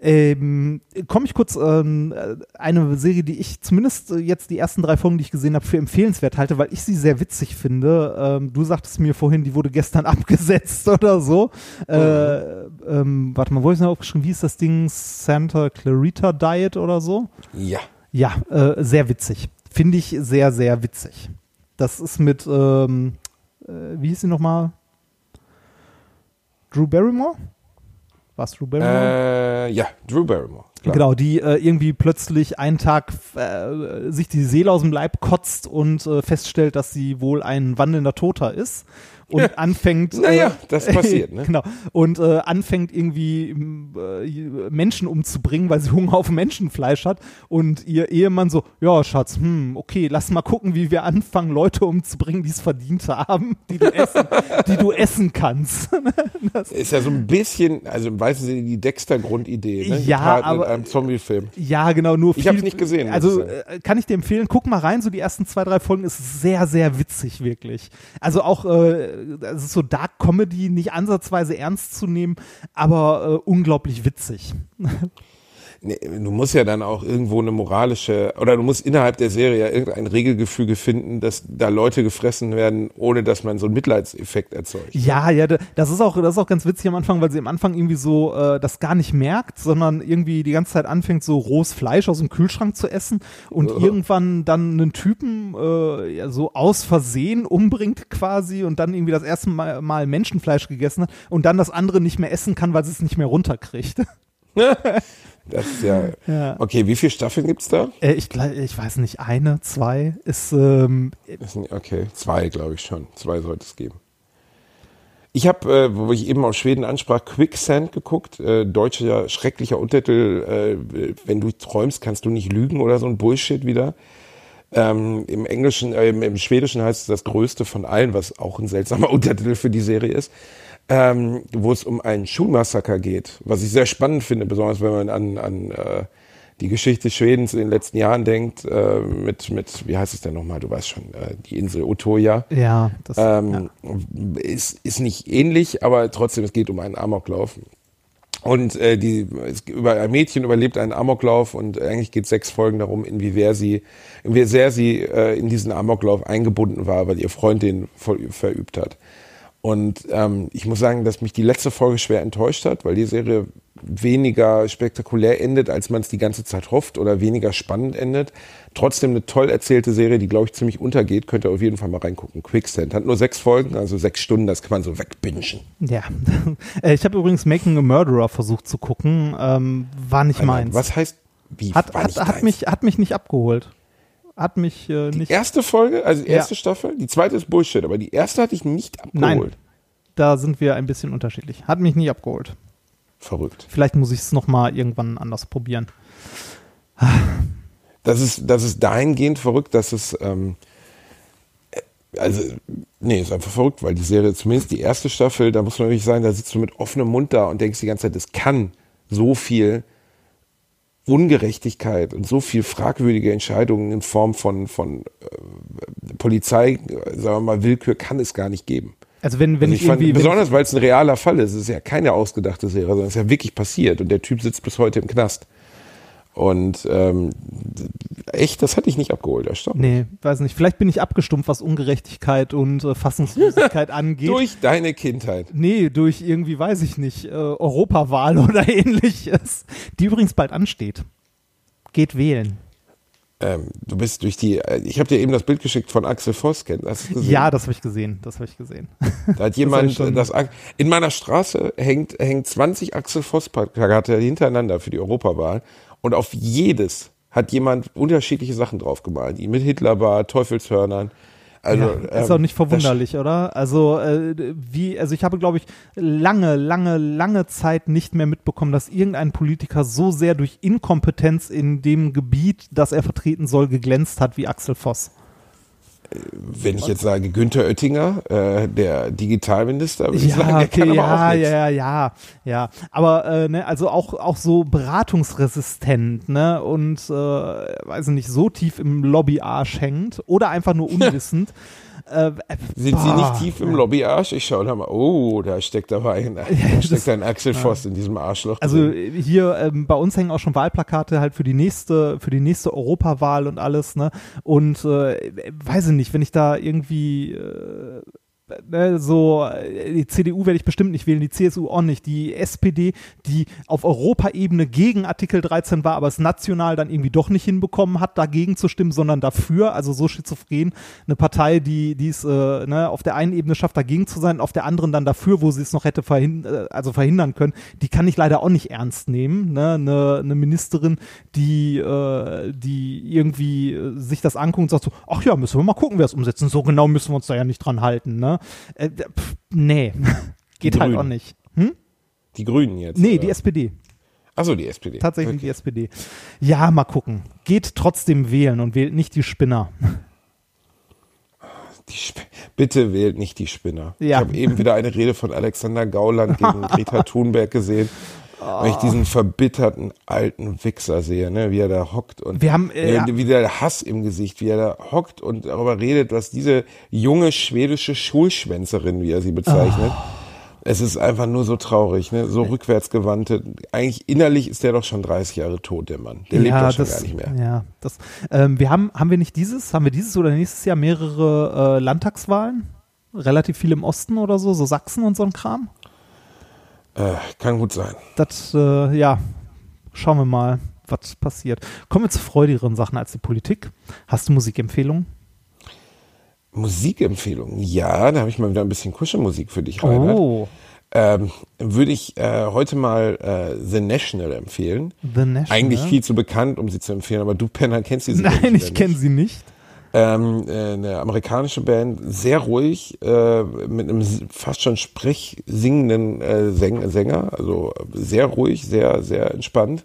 Ähm, Komme ich kurz ähm, äh, eine Serie, die ich zumindest äh, jetzt die ersten drei Folgen, die ich gesehen habe, für empfehlenswert halte, weil ich sie sehr witzig finde. Ähm, du sagtest mir vorhin, die wurde gestern abgesetzt oder so. Äh, ähm, warte mal, wo habe ich noch aufgeschrieben? Wie ist das Ding? Santa Clarita Diet oder so? Ja. Ja, äh, sehr witzig. Finde ich sehr, sehr witzig. Das ist mit, ähm, äh, wie hieß sie nochmal? Drew Barrymore? Was, Drew Barrymore? Äh, ja, Drew Barrymore. Klar. Genau, die äh, irgendwie plötzlich einen Tag äh, sich die Seele aus dem Leib kotzt und äh, feststellt, dass sie wohl ein wandelnder Toter ist und Ja. anfängt. Naja, das passiert, ne? Genau. Und äh, anfängt irgendwie äh, Menschen umzubringen, weil sie Hunger auf Menschenfleisch hat. Und ihr Ehemann so, ja, Schatz, hm, okay, lass mal gucken, wie wir anfangen, Leute umzubringen, die es verdient haben, die du essen, die du essen kannst. das, Ist ja so ein bisschen, also weißen Sinne die Dexter-Grundidee, ne? Ja, aber- mit einem Zombie-Film. Ja, genau, nur Ich viel- hab's nicht gesehen, Also ich äh, kann ich dir empfehlen, guck mal rein, so die ersten zwei, drei Folgen ist sehr, sehr witzig, wirklich. Also auch, äh, es ist so Dark Comedy, nicht ansatzweise ernst zu nehmen, aber äh, unglaublich witzig. Nee, du musst ja dann auch irgendwo eine moralische, oder du musst innerhalb der Serie ja irgendein Regelgefüge finden, dass da Leute gefressen werden, ohne dass man so einen Mitleidseffekt erzeugt. Ja, ja, da- das ist auch, das ist auch ganz witzig am Anfang, weil sie am Anfang irgendwie so äh, das gar nicht merkt, sondern irgendwie die ganze Zeit anfängt, so rohes Fleisch aus dem Kühlschrank zu essen und irgendwann dann einen Typen äh, ja, so aus Versehen umbringt quasi und dann irgendwie das erste Mal, mal Menschenfleisch gegessen hat und dann das andere nicht mehr essen kann, weil sie es nicht mehr runterkriegt. Das ist ja, Ja. okay, wie viele Staffeln gibt's da? äh, ich, ich weiß nicht, eine, zwei ist ähm, Das sind, okay, zwei glaube ich schon. Zwei sollte es geben. Ich habe, äh, wo ich eben aus Schweden ansprach, Quicksand geguckt, äh, deutscher schrecklicher Untertitel, äh, wenn du träumst, kannst du nicht lügen oder so ein Bullshit wieder. Ähm, Im Englischen, äh, im Schwedischen heißt es das Größte von allen, was auch ein seltsamer Untertitel für die Serie ist, ähm, wo es um einen Schulmassaker geht, was ich sehr spannend finde, besonders wenn man an, an äh, die Geschichte Schwedens in den letzten Jahren denkt, äh, mit, mit, wie heißt es denn nochmal, du weißt schon, äh, die Insel Utoya. ja, das Ähm, ist, ist nicht ähnlich, aber trotzdem, es geht um einen Amoklauf. Und äh, die, es, über ein Mädchen überlebt einen Amoklauf und eigentlich geht sechs Folgen darum, inwieweit sie, wie sehr sie äh, in diesen Amoklauf eingebunden war, weil ihr Freund den voll verübt hat. Und ähm, ich muss sagen, dass mich die letzte Folge schwer enttäuscht hat, weil die Serie weniger spektakulär endet, als man es die ganze Zeit hofft oder weniger spannend endet. Trotzdem eine toll erzählte Serie, die, glaube ich, ziemlich untergeht. Könnt ihr auf jeden Fall mal reingucken. Quicksand hat nur sechs Folgen, also sechs Stunden, das kann man so wegbingen. Ja, Äh, ich habe übrigens Making a Murderer versucht zu gucken, ähm, war nicht meins. Was heißt, wie? hat, hat, hat, mich, hat mich nicht abgeholt. Hat mich äh, die nicht. erste Folge, also die Ja. erste Staffel, die zweite ist Bullshit, aber die erste hatte ich nicht Nein. abgeholt. Da sind wir ein bisschen unterschiedlich. Hat mich nicht abgeholt. Verrückt. Vielleicht muss ich es nochmal irgendwann anders probieren. Das ist, das ist dahingehend verrückt, dass es, ähm, also, nee, ist einfach verrückt, weil die Serie, zumindest die erste Staffel, da muss man wirklich sagen, da sitzt du mit offenem Mund da und denkst die ganze Zeit, es kann so viel Ungerechtigkeit und so viel fragwürdige Entscheidungen in Form von, von äh, Polizei, sagen wir mal, Willkür kann es gar nicht geben. Also wenn, wenn Also ich, ich fand, besonders weil es ein realer Fall ist, es ist ja keine ausgedachte Serie, sondern es ist ja wirklich passiert und der Typ sitzt bis heute im Knast. Und ähm, echt, das hatte ich nicht abgeholt, erstaunt. Nee, weiß nicht. Vielleicht bin ich abgestumpft, was Ungerechtigkeit und äh, Fassungslosigkeit angeht. Durch deine Kindheit. Nee, durch irgendwie, weiß ich nicht, äh, Europawahl oder ähnliches, die übrigens bald ansteht. Geht wählen. Ähm, du bist durch die, äh, ich habe dir eben das Bild geschickt von Axel Voss, kennt gesehen? Ja, das habe ich gesehen. Das habe ich gesehen. Da hat jemand, das, Ak- in meiner Straße hängt, hängt 20 Axel Voss Plakate hintereinander für die Europawahl und auf jedes hat jemand unterschiedliche Sachen drauf gemalt. Mit Hitlerbart, Teufelshörnern. Also, ja, ist ähm, auch nicht verwunderlich, oder? Also äh, wie, also ich habe, glaube ich, lange, lange, lange Zeit nicht mehr mitbekommen, dass irgendein Politiker so sehr durch Inkompetenz in dem Gebiet, das er vertreten soll, geglänzt hat wie Axel Voss. Wenn ich jetzt sage Günther Oettinger, äh, der Digitalminister, würde ich sagen, Ja, der kann okay, aber auch ja, nichts. ja, ja, ja. Aber äh, ne, also auch auch so beratungsresistent, ne und äh, weiß ich nicht so tief im Lobbyarsch hängt oder einfach nur unwissend. Äh, Sind Sie boah. nicht tief im Lobbyarsch? Ich schaue da mal. Oh, da steckt aber ein, da steckt ein Axel Voss in diesem Arschloch. Also drin. hier ähm, bei uns hängen auch schon Wahlplakate halt für die nächste für die nächste Europawahl und alles, ne? Und äh, weiß ich nicht, wenn ich da irgendwie äh, ne, so äh, die CDU werde ich bestimmt nicht wählen, die CSU auch nicht, die SPD, die auf Europaebene gegen Artikel 13 war, aber es national dann irgendwie doch nicht hinbekommen hat, dagegen zu stimmen, sondern dafür, also so schizophren, eine Partei, die es äh, ne, auf der einen Ebene schafft, dagegen zu sein, auf der anderen dann dafür, wo sie es noch hätte verhin äh, also verhindern können, die kann ich leider auch nicht ernst nehmen. Ne? Eine, eine Ministerin, die, äh, die irgendwie äh, sich das anguckt und sagt so, ach ja, müssen wir mal gucken, wer es umsetzen. So genau müssen wir uns da ja nicht dran halten. Ne? Äh, pff, nee, geht halt Grünen. auch nicht. Hm? die Grünen jetzt. Nee, oder? die SPD. Achso, die SPD. Tatsächlich die SPD. Ja, mal gucken. Geht trotzdem wählen und wählt nicht die Spinner. Die Sp Bitte wählt nicht die Spinner. Ja. Ich habe eben wieder eine Rede von Alexander Gauland gegen Greta Thunberg gesehen. Wenn ich diesen verbitterten alten Wichser sehe, ne, wie er da hockt und Wir haben, äh, wie, wie der Hass im Gesicht, wie er da hockt und darüber redet, was diese junge schwedische Schulschwänzerin, wie er sie bezeichnet. Es ist einfach nur so traurig, ne? so rückwärtsgewandt. Eigentlich innerlich ist der doch schon 30 Jahre tot, der Mann. Der lebt doch schon das, gar nicht mehr. Ja, das, ähm, wir haben, haben wir nicht dieses, haben wir dieses oder nächstes Jahr mehrere äh, Landtagswahlen? Relativ viel im Osten oder so, so Sachsen und so ein Kram? Äh, kann gut sein. Das, äh, ja, schauen wir mal, was passiert. Kommen wir zu freudigeren Sachen als die Politik. Hast du Musikempfehlungen? Musikempfehlungen. Ja, da habe ich mal wieder ein bisschen Kuschelmusik für dich, Reinhard. Oh, Ähm, würde ich äh, heute mal äh, The National empfehlen. The National. Eigentlich viel zu bekannt, um sie zu empfehlen, aber du Penner kennst Band Nein, wieder ich kenne nicht. sie nicht. Ähm, äh, eine amerikanische Band, sehr ruhig, äh, mit einem fast schon sprechsingenden äh, Säng Sänger, also sehr ruhig, sehr, sehr entspannt.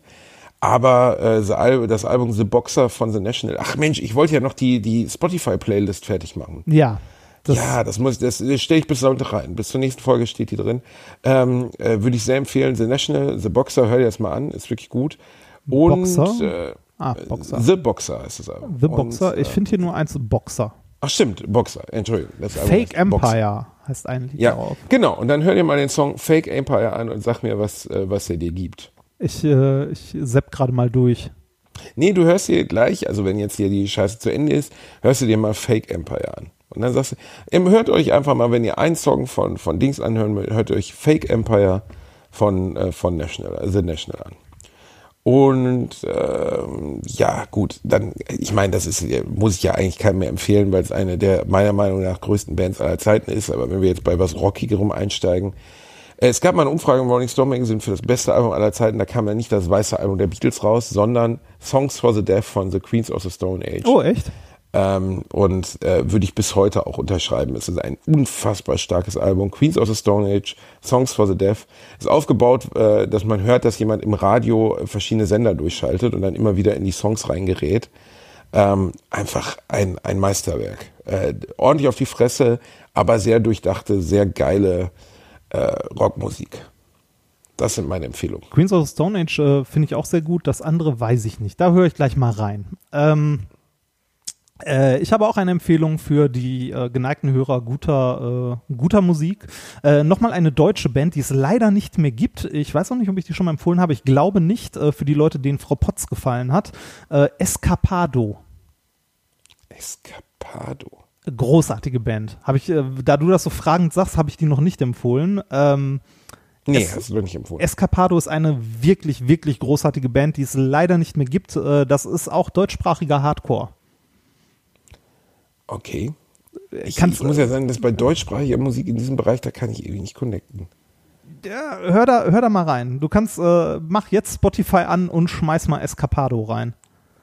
Aber äh, das Al- das Album The Boxer von The National, ach Mensch, ich wollte ja noch die, die Spotify-Playlist fertig machen. Ja. Das, ja, das muss, das, das stelle ich bis Sonntag rein. Bis zur nächsten Folge steht die drin. Ähm, äh, Würde ich sehr empfehlen. The National, The Boxer, hör dir das mal an, ist wirklich gut. Und Boxer? Äh, Ah, Boxer. The Boxer ist das Album. The Boxer, Und, ich äh, finde hier nur eins Boxer. Ach stimmt, Boxer, Entschuldigung. Fake heißt Boxer. Empire heißt ein Lied Ja, darauf. genau. Und dann hör dir mal den Song Fake Empire an und sag mir, was, äh, was er dir gibt. Ich, äh, ich sepp gerade mal durch. Nee, du hörst dir gleich, also wenn jetzt hier die Scheiße zu Ende ist, hörst du dir mal Fake Empire an. Und dann sagst du, hört euch einfach mal, wenn ihr einen Song von, von Dings anhören wollt, hört euch Fake Empire von, äh, von National, The National an. Und ähm, ja, gut, dann, ich meine, das ist, muss ich ja eigentlich keinem mehr empfehlen, weil es eine der meiner Meinung nach größten Bands aller Zeiten ist. Aber wenn wir jetzt bei was Rockigerem einsteigen, es gab mal eine Umfrage im Rolling Stone Magazine für das beste Album aller Zeiten, da kam dann nicht das weiße Album der Beatles raus, sondern Songs for the Deaf von The Queens of the Stone Age. Oh, echt? Ähm, und äh, würde ich bis heute auch unterschreiben. Es ist ein unfassbar starkes Album. Queens of the Stone Age, Songs for the Deaf. Ist aufgebaut, äh, dass man hört, dass jemand im Radio verschiedene Sender durchschaltet und dann immer wieder in die Songs reingerät. Ähm, einfach ein, ein Meisterwerk. Äh, ordentlich auf die Fresse, aber sehr durchdachte, sehr geile äh, Rockmusik. Das sind meine Empfehlungen. Queens of the Stone Age äh, finde ich auch sehr gut. Das andere weiß ich nicht. Da höre ich gleich mal rein. Ähm, äh, ich habe auch eine Empfehlung für die äh, geneigten Hörer guter, äh, guter Musik. Äh, Nochmal eine deutsche Band, die es leider nicht mehr gibt. Ich weiß auch nicht, ob ich die schon mal empfohlen habe. Ich glaube nicht, äh, für die Leute, denen Frau Potz gefallen hat. Äh, Escapado. Escapado. Großartige Band. Habe ich, da du das so fragend sagst, habe ich die noch nicht empfohlen. Ähm, Nee, Es- hast du nicht empfohlen. Escapado ist eine wirklich, wirklich großartige Band, die es leider nicht mehr gibt. Das ist auch deutschsprachiger Hardcore. Okay. Ich, Kannst- ich muss ja sagen, dass bei deutschsprachiger Musik in diesem Bereich, da kann ich irgendwie nicht connecten. Ja, hör da, hör da mal rein. Du kannst, äh, mach jetzt Spotify an und schmeiß mal Escapado rein.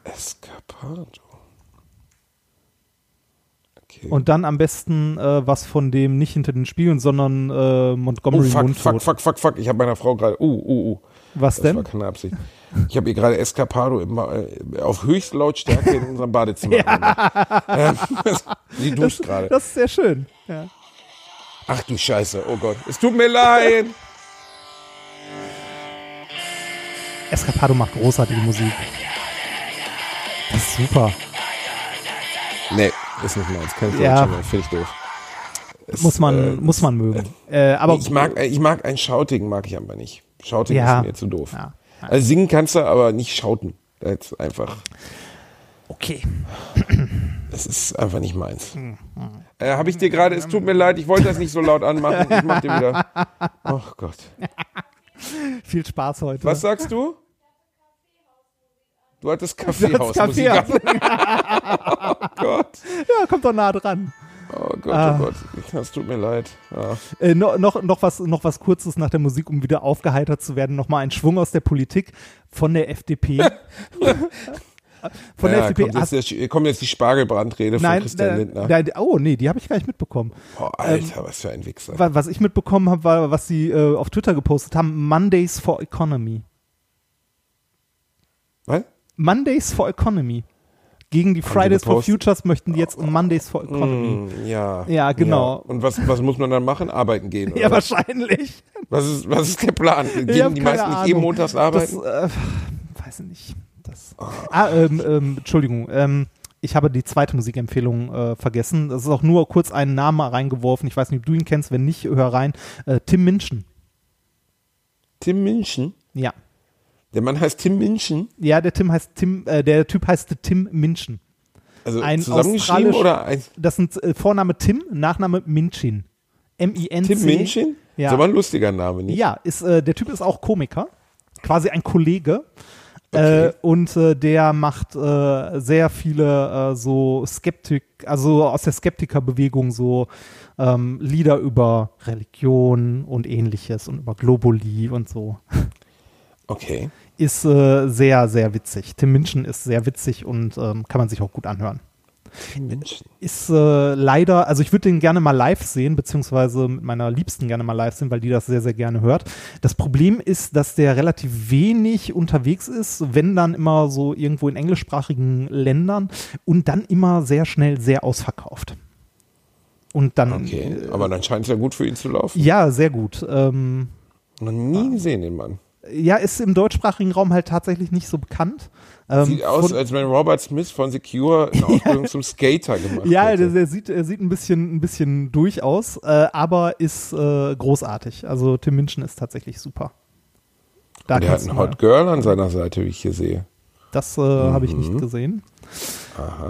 Escapado. Okay. Und dann am besten äh, was von dem nicht hinter den Spiegeln, sondern äh, oh, Montgomery fuck, Mundtot. fuck, fuck, fuck, fuck. Ich habe meiner Frau gerade. Uh, uh, uh. Was Das denn? war keine Absicht. Ich habe ihr gerade Escapado im, äh, auf Höchstlautstärke in unserem Badezimmer. ja. Sie duscht gerade. Das ist sehr schön. Ja. Ach du Scheiße, oh Gott. Es tut mir leid. Escapado macht großartige Musik. Das ist super. Nee, ist nicht meins. Kein Ja. ja. Finde ich doof. Es, Muss man, äh, muss man mögen. Äh, aber ich mag, ich mag ein Schautigen, mag ich aber nicht. Schautigen Ja. ist mir zu doof. Ja. Also singen kannst du, aber nicht schauten. Das ist einfach, okay. das ist einfach nicht meins. Hm, Äh, Habe ich dir gerade, es tut mir leid, ich wollte das nicht so laut anmachen. Ich mach dir wieder. Ach Gott. Viel Spaß heute. Was sagst du? Du hattest Kaffeehausmusik. Kaffee. oh Gott. ja, kommt doch nah dran. Oh Gott, Ah. oh Gott. Es tut mir leid. Ja. Äh, no, noch, noch, was, noch was Kurzes nach der Musik, um wieder aufgeheitert zu werden. Nochmal ein Schwung aus der Politik von der FDP. von der ja, FDP. kommt, jetzt der, kommt jetzt die Spargelbrandrede von nein, Christian äh, Lindner. nein, oh nee, die habe ich gar nicht mitbekommen. oh, Alter, was für ein Wichser. Wa- Was ich mitbekommen habe, war, was sie äh, auf Twitter gepostet haben: Mondays for Economy. Was? Mondays for Economy. Gegen die Fridays for? Futures möchten die jetzt Mondays for Economy. Hm, ja. Ja, genau. Und was, was muss man dann machen? Arbeiten gehen. Oder? Ja, wahrscheinlich. was, ist, was ist der Plan? Gehen die meisten nicht eben Ahnung. montags arbeiten? Das, äh, weiß ich nicht. Das, ah, ähm, ähm, Entschuldigung. Ähm, ich habe die zweite Musikempfehlung äh, vergessen. Das ist auch nur kurz einen Namen reingeworfen. Ich weiß nicht, ob du ihn kennst. Wenn nicht, hör rein. Äh, Tim Minchin. Tim München? Ja. Der Mann heißt Tim München? Ja, der Tim heißt Tim, äh, der Typ heißt Tim Minchin. Also Ein zusammengeschrieben oder ein Das sind äh, Vorname Tim, Nachname Minchin. M-I-N-C. Tim München? Ja. Ist aber ein lustiger Name, nicht? Ja, ist, äh, der Typ ist auch Komiker, quasi ein Kollege. Okay. Äh, und äh, der macht äh, sehr viele äh, so Skeptik, also aus der Skeptikerbewegung so ähm, Lieder über Religion und ähnliches und über Globuli und so. Okay. Ist äh, sehr, sehr witzig. Tim Minchin ist sehr witzig und ähm, kann man sich auch gut anhören. Tim München. Ist äh, leider, also ich würde den gerne mal live sehen, beziehungsweise mit meiner Liebsten gerne mal live sehen, weil die das sehr, sehr gerne hört. Das Problem ist, dass der relativ wenig unterwegs ist, wenn dann immer so irgendwo in englischsprachigen Ländern und dann immer sehr schnell sehr ausverkauft. Und dann, Okay. Aber dann scheint es ja gut für ihn zu laufen. ja, sehr gut. Ähm, Noch nie gesehen, den Mann. Ja, ist im deutschsprachigen Raum halt tatsächlich nicht so bekannt. Ähm, Sieht aus, von- als wenn Robert Smith von Secure eine Ausbildung zum Skater gemacht Ja, hätte. der, der sieht, er sieht ein bisschen, ein bisschen durch aus, äh, aber ist äh, großartig. Also Tim Minchin ist tatsächlich super. Da Und er hat kannst ein du mal- Hot Girl an seiner Seite, wie ich hier sehe. Das äh, habe ich nicht gesehen.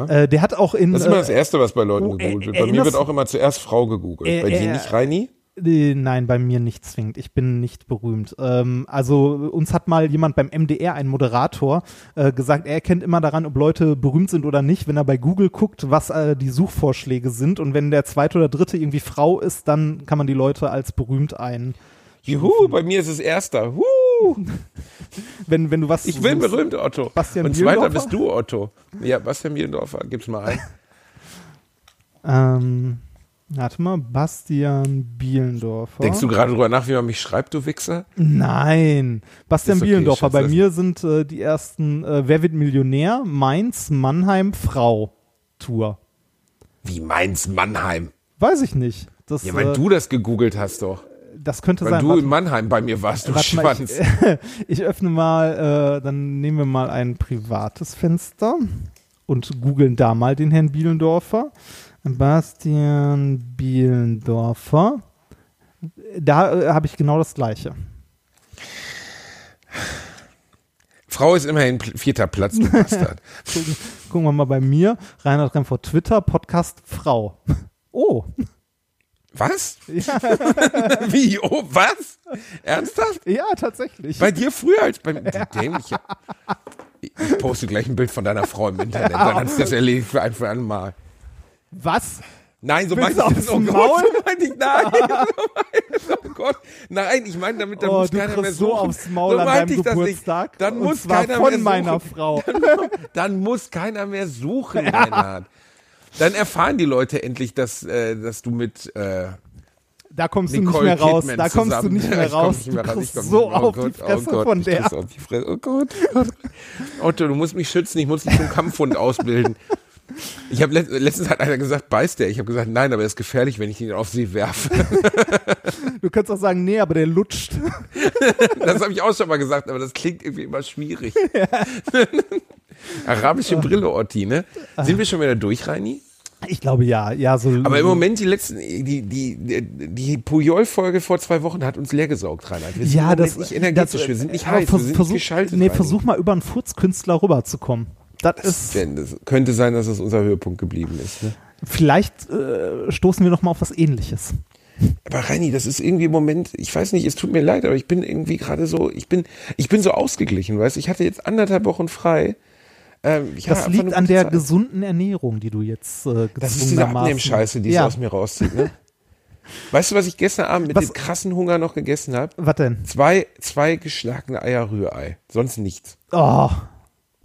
Äh, der hat auch in. Mhm. Das ist immer das äh, Erste, was bei Leuten oh, gegoogelt wird. Bei mir wird auch immer zuerst Frau gegoogelt. Bei dir nicht, Reini? Nein, bei mir nicht zwingend. Ich bin nicht berühmt. Ähm, also uns hat mal jemand beim MDR, ein Moderator, äh, gesagt, er erkennt immer daran, ob Leute berühmt sind oder nicht, wenn er bei Google guckt, was äh, die Suchvorschläge sind. Und wenn der zweite oder dritte irgendwie Frau ist, dann kann man die Leute als berühmt ein. Juhu, bei mir ist es Erster. Huh. Wenn, wenn du was Ich will berühmt, Otto. Bastian Und zweiter bist du, Otto. Ja, Bastian Bielendorfer, gib's mal ein. Ähm, warte mal, Bastian Bielendorfer. Denkst du gerade drüber nach, wie man mich schreibt, du Wichser? Nein, Bastian okay, Bielendorfer. Bei mir sind äh, die ersten äh, Wer wird Millionär? Mainz, Mannheim, Frau Tour. Wie Mainz Mannheim? Weiß ich nicht. Das, Ja, weil äh, du das gegoogelt hast doch. das könnte Weil sein. du Warte- in Mannheim bei mir warst, du Warte mal, Schwanz. ich, ich öffne mal, äh, dann nehmen wir mal ein privates Fenster und googeln da mal den Herrn Bielendorfer. Bastian Bielendorfer. Da äh, habe ich genau das gleiche. Frau ist immerhin vierter Platz, du Bastard. Gucken, gucken wir mal bei mir. Reinhard Remford Twitter, Podcast Frau. Oh, Was? Wie? Oh, was? Ernsthaft? ja, tatsächlich. Bei dir früher als bei mir? Du dämlicher. Ich poste gleich ein Bild von deiner Frau im Internet, dann hat sich das erledigt für ein für ein Mal. Was? Nein, so meinte du ich das. Oh? Gott, so meinte ich, nein. So ich, oh Gott. Nein, ich meine damit, dann Oh, muss du keiner mehr kriegst so suchen. aufs Maul so an deinem ich das nicht. Geburtstag. Dann muss keiner von mehr meiner suchen. Frau. Dann muss keiner mehr suchen, Reinhard. Dann erfahren die Leute endlich, dass, äh, dass du mit äh, Da kommst du Nicole nicht mehr raus. Kidman Da kommst du zusammen- nicht mehr raus. nicht Du mehr. Ich kriegst so mehr- oh auf die Fresse oh von der. Oh Gott, oh Gott. Otto, du musst mich schützen. Ich muss dich zum Kampfhund ausbilden. Ich habe let letztens hat einer gesagt, beißt der. Ich habe gesagt, nein, aber er ist gefährlich, wenn ich ihn auf sie werfe. Du kannst auch sagen, nee, aber der lutscht. Das habe ich auch schon mal gesagt, aber das klingt irgendwie immer schwierig. Arabische Brille, Otti, ne? Sind wir schon wieder durch, Reini? Ich glaube ja, ja, so. Aber im Moment, die letzten, die, die, die, Puyol-Folge vor zwei Wochen hat uns leergesaugt, Reinhard. Wir sind ja, das nicht energetisch, das, wir sind nicht heiß, vers- wir sind versuch, nicht geschaltet. Nee, versuch mal über einen Furzkünstler rüberzukommen. Das ist, Denn das könnte sein, dass es unser Höhepunkt geblieben ist. Ne? vielleicht äh, stoßen wir noch mal auf was ähnliches. Aber Reini, das ist irgendwie im Moment, ich weiß nicht, es tut mir leid, aber ich bin irgendwie gerade so, ich bin, ich bin so ausgeglichen, weißt du? Ich hatte jetzt anderthalb Wochen frei. Ähm, Das liegt an der Zeit. gesunden Ernährung, die du jetzt äh, Das ist diese Abnehmscheiße, die ja. es aus mir rauszieht, ne? Weißt du, was ich gestern Abend mit Was- dem krassen Hunger noch gegessen habe? Was denn? Zwei, zwei geschlagene Eier Rührei. Sonst nichts. Oh,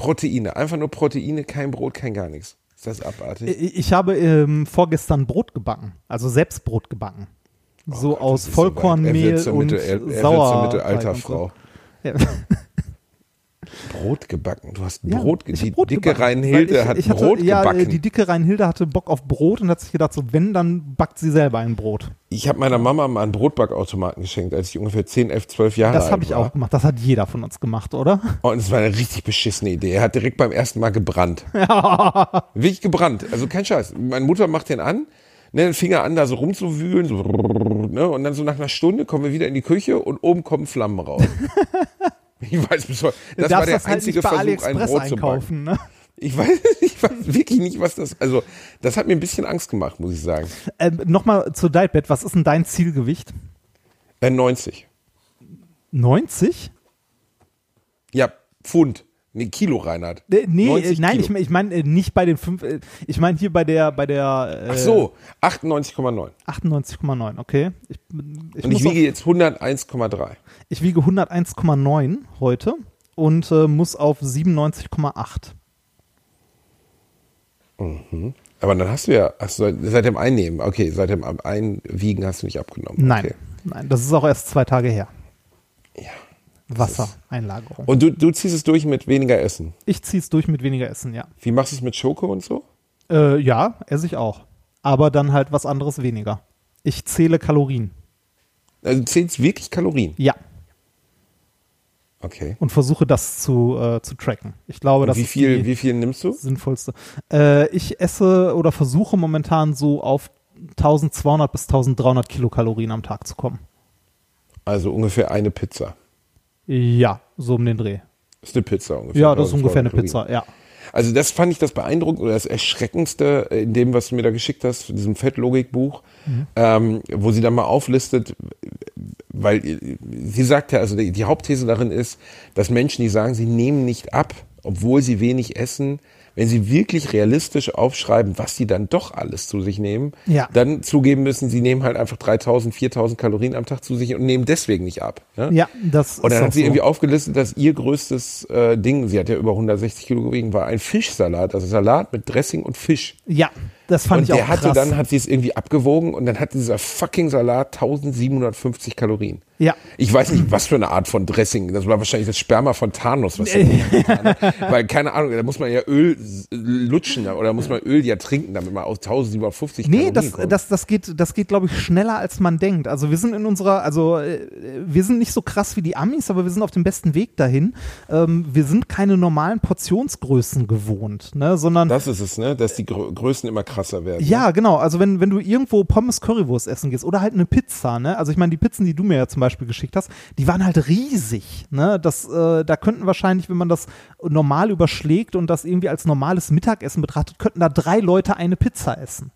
Proteine. Einfach nur Proteine, kein Brot, kein gar nichts. Ist das abartig? ich ich habe ähm, vorgestern Brot gebacken, also selbst Brot gebacken. So aus Oh so weit. Vollkornmehl er wird zur und Mittel, er, er Sauerteig Mittelalterfrau. so. Ja. Brot gebacken. Du hast Ja, Brot, ich die Brot dicke ich, hat ich hatte, Brot ja, gebacken. Die dicke Reinhilde hatte Bock auf Brot und hat sich gedacht, so wenn, dann backt sie selber ein Brot. Ich habe meiner Mama mal einen Brotbackautomaten geschenkt, als ich ungefähr 10, 11, 12 Jahre alt Das habe ich war. auch gemacht. Das hat jeder von uns gemacht, oder? Und es war eine richtig beschissene Idee. Er hat direkt beim ersten Mal gebrannt. Wirklich gebrannt. Also kein Scheiß. Meine Mutter macht den an, ne, den Finger an, da so rumzuwühlen, so, ne, und dann so nach einer Stunde kommen wir wieder in die Küche und oben kommen Flammen raus. ich weiß bis heute. Du Das war der das halt einzige bei Versuch, ein Brot zu backen. Ne? Ich weiß, ich weiß wirklich nicht, was das, also, das hat mir ein bisschen Angst gemacht, muss ich sagen. Ähm, Nochmal zu Dietbed. Was ist denn dein Zielgewicht? Äh, 90. 90? Ja, Pfund. Nee, Kilo, Reinhard. Äh, Nee, 90 äh, nein, Kilo. ich, ich meine äh, nicht bei den fünf. Ich meine hier bei der bei der. Ach so, 98,9. 98,9. Okay. Ich, ich, Und ich wiege jetzt 101,3. auf, ich wiege 101,9 heute und äh, muss auf 97,8. Aber dann hast du ja, ach, so, seit dem Einnehmen, okay, seit dem Einwiegen hast du nicht abgenommen. Nein, Okay. nein, das ist auch erst zwei Tage her. Ja. Wassereinlagerung. Und du, du ziehst es durch mit weniger Essen. Ich ziehe es durch mit weniger Essen, ja. Wie machst du es mit Schoko und so? Äh, ja, esse ich auch. Aber dann halt was anderes weniger. Ich zähle Kalorien. Also du zählst wirklich Kalorien. Ja. Okay. Und versuche das zu, äh, zu tracken. Ich glaube, das wie ist viel, die wie viel nimmst du? sinnvollste. Äh, ich esse oder versuche momentan so auf 1200 bis 1300 Kilokalorien am Tag zu kommen. Also ungefähr eine Pizza. Ja, so um den Dreh. Ist eine Pizza ungefähr. Ja, das ist 1200 ungefähr eine Kalorien. Pizza, ja. Also das fand ich das beeindruckend oder das Erschreckendste in dem, was du mir da geschickt hast, in diesem Fettlogikbuch, Mhm. ähm, wo sie dann mal auflistet, weil sie sagt ja, also die, die Hauptthese darin ist, dass Menschen, die sagen, sie nehmen nicht ab, obwohl sie wenig essen, wenn sie wirklich realistisch aufschreiben, was sie dann doch alles zu sich nehmen, Ja. dann zugeben müssen, sie nehmen halt einfach 3000, 4000 Kalorien am Tag zu sich und nehmen deswegen nicht ab. Ja? Ja, das Und dann hat sie so. irgendwie aufgelistet, dass ihr größtes äh, Ding, sie hat ja über 160 Kilo gewogen, war ein Fischsalat, also Salat mit Dressing und Fisch. Ja, das fand und ich auch der hatte krass. dann, hat sie es irgendwie abgewogen und dann hatte dieser fucking Salat 1750 Kalorien. Ja. Ich weiß nicht, was für eine Art von Dressing. Das war wahrscheinlich das Sperma von Thanos, was getan hat. Weil, keine Ahnung, da muss man ja Öl lutschen oder muss man Öl ja trinken, damit man aus 1750 Nee, Kalorien das, kommt. das, das geht, das geht, glaube ich, schneller als man denkt. Also wir sind in unserer, also äh, wir sind nicht so krass wie die Amis, aber wir sind auf dem besten Weg dahin. Ähm, wir sind keine normalen Portionsgrößen gewohnt, ne, sondern Das ist es, ne? Dass die Grö Größen immer krasser werden. ja, genau. Also wenn, wenn du irgendwo Pommes Currywurst essen gehst oder halt eine Pizza, ne? Also ich meine, die Pizzen, die du mir ja zum Beispiel geschickt hast, die waren halt riesig, ne? Das, äh, da könnten wahrscheinlich, wenn man das normal überschlägt und das irgendwie als normales Mittagessen betrachtet, könnten da drei Leute eine Pizza essen.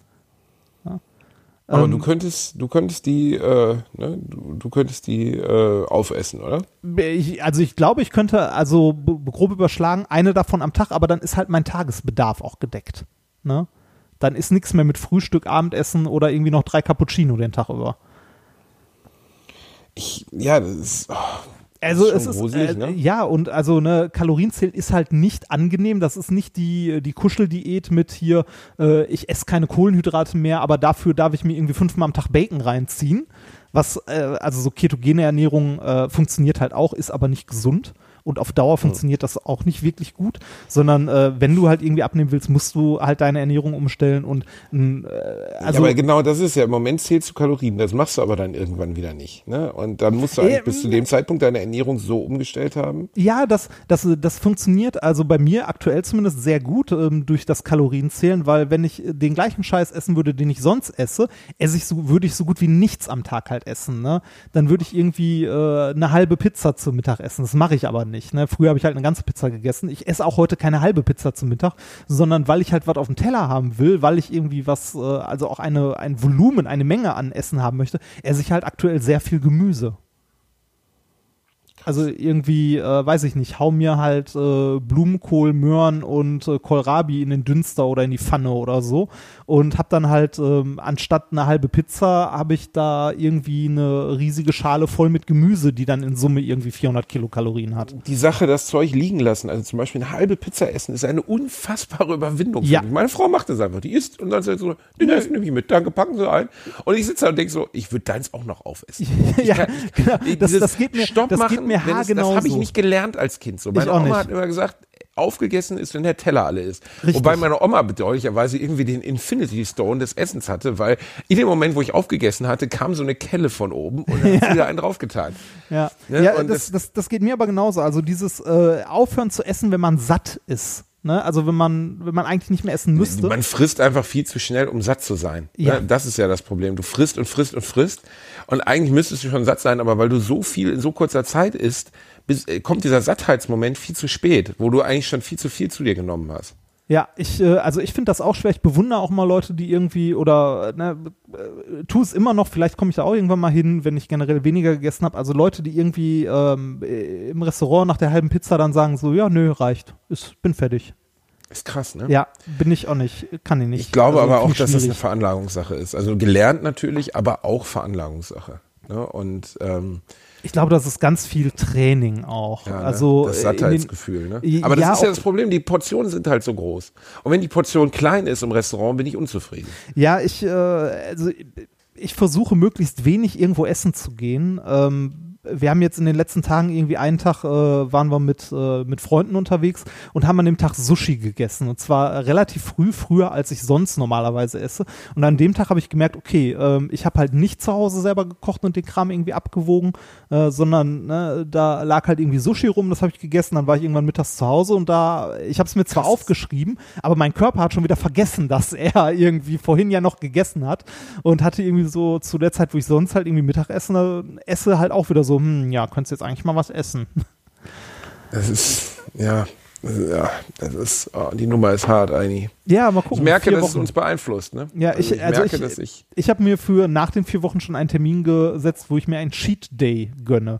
Aber Ähm, du könntest, du könntest die, äh, ne? du, du könntest die äh, aufessen, oder? Ich, also ich glaube, ich könnte also grob überschlagen, eine davon am Tag, aber dann ist halt mein Tagesbedarf auch gedeckt. Ne? Dann ist nichts mehr mit Frühstück, Abendessen oder irgendwie noch drei Cappuccino den Tag über. Ich, ja, das ist, oh, Also Das es ist ist gruselig, äh, ne? ja und also ne Kalorienzählen ist halt nicht angenehm. Das ist nicht die die Kuscheldiät mit hier äh, ich esse keine Kohlenhydrate mehr, aber dafür darf ich mir irgendwie fünfmal am Tag Bacon reinziehen. Was äh, also so ketogene Ernährung äh, funktioniert halt auch, ist aber nicht gesund und auf Dauer funktioniert das auch nicht wirklich gut, sondern äh, wenn du halt irgendwie abnehmen willst, musst du halt deine Ernährung umstellen und äh, also ja, aber genau das ist ja, im Moment zählst du Kalorien, das machst du aber dann irgendwann wieder nicht. Ne? Und dann musst du eigentlich Ähm, bis zu dem Zeitpunkt deine Ernährung so umgestellt haben. Ja, das, das, das funktioniert also bei mir aktuell zumindest sehr gut ähm, durch das Kalorienzählen, weil wenn ich den gleichen Scheiß essen würde, den ich sonst esse, esse ich so, würde ich so gut wie nichts am Tag halt essen. Ne? Dann würde ich irgendwie äh, eine halbe Pizza zum Mittag essen. Das mache ich aber nicht. Ne? Früher habe ich halt eine ganze Pizza gegessen. Ich esse auch heute keine halbe Pizza zum Mittag, sondern weil ich halt was auf dem Teller haben will, weil ich irgendwie was, äh, also auch eine, ein Volumen, eine Menge an Essen haben möchte, esse ich halt aktuell sehr viel Gemüse. Also irgendwie, äh, weiß ich nicht, hau mir halt äh, Blumenkohl, Möhren und äh, Kohlrabi in den Dünster oder in die Pfanne oder so und hab dann halt ähm, anstatt eine halbe Pizza habe ich da irgendwie eine riesige Schale voll mit Gemüse, die dann in Summe irgendwie 400 Kilokalorien hat. Die Sache, das Zeug liegen lassen, also zum Beispiel eine halbe Pizza essen, ist eine unfassbare Überwindung. für Ja. mich. Meine Frau macht das einfach, die isst und dann sagt sie so, den Essen nehme ich mit, danke, packen Sie ein. Und ich sitze da und denke so, ich würde deins auch noch aufessen. Ja, kann- genau. ich- Das- das geht mir- Stopp das geht machen, mir haargenau Das habe ich nicht gelernt als Kind. So, meine Oma hat immer gesagt, aufgegessen ist, wenn der Teller alle ist. Richtig. Wobei meine Oma bedauerlicherweise irgendwie den Infinity Stone des Essens hatte, weil in dem Moment, wo ich aufgegessen hatte, kam so eine Kelle von oben und dann hat wieder einen draufgetan. Ja, Ne? ja Und das, das- das, das geht mir aber genauso. Also dieses äh, Aufhören zu essen, wenn man satt ist. Ne? Also wenn man, wenn man eigentlich nicht mehr essen müsste. Man frisst einfach viel zu schnell, um satt zu sein. Ja. Ne? Das ist ja das Problem. Du frisst und frisst und frisst. Und eigentlich müsstest du schon satt sein, aber weil du so viel in so kurzer Zeit isst, bis, äh, kommt dieser Sattheitsmoment viel zu spät, wo du eigentlich schon viel zu viel zu dir genommen hast. Ja, ich, äh, also ich finde das auch schwer. Ich bewundere auch mal Leute, die irgendwie oder ne, äh, tu es immer noch, vielleicht komme ich da auch irgendwann mal hin, wenn ich generell weniger gegessen habe. Also Leute, die irgendwie ähm, äh, im Restaurant nach der halben Pizza dann sagen so, ja, nö, reicht. Ist, bin fertig. Ist krass, ne? Ja, bin ich auch nicht, kann ich nicht. Ich glaube Also, aber auch, ich dass das eine. Veranlagungssache ist. Also gelernt natürlich, aber auch Veranlagungssache. Ne? Und ähm, Ich glaube, das ist ganz viel Training auch. ja, ne? also das äh, in den- Sattheitsgefühl. Ne? Ja, Aber das ist ja das Problem, die Portionen sind halt so groß. Und wenn die Portion klein ist im Restaurant, bin ich unzufrieden. Ja, ich, äh, also ich versuche möglichst wenig irgendwo essen zu gehen. Ähm, wir haben jetzt in den letzten Tagen irgendwie einen Tag äh, waren wir mit, äh, mit Freunden unterwegs und haben an dem Tag Sushi gegessen. Und zwar relativ früh, früher als ich sonst normalerweise esse. Und an dem Tag habe ich gemerkt, okay, ähm, ich habe halt nicht zu Hause selber gekocht und den Kram irgendwie abgewogen, äh, sondern ne, da lag halt irgendwie Sushi rum, das habe ich gegessen. Dann war ich irgendwann mittags zu Hause und da, ich habe es mir zwar aufgeschrieben, aber mein Körper hat schon wieder vergessen, dass er irgendwie vorhin ja noch gegessen hat und hatte irgendwie so zu der Zeit, wo ich sonst halt irgendwie Mittagessen äh, esse, halt auch wieder so, hm, ja, könntest jetzt eigentlich mal was essen. Das ist, ja, ja, das ist, oh, die Nummer ist hart, Eini. Ja, mal gucken. Ich merke, dass es Wochen. uns beeinflusst, ne? Ja, ich, also merke, ich, dass ich, ich habe mir für nach den vier Wochen schon einen Termin gesetzt, wo ich mir einen Cheat Day gönne.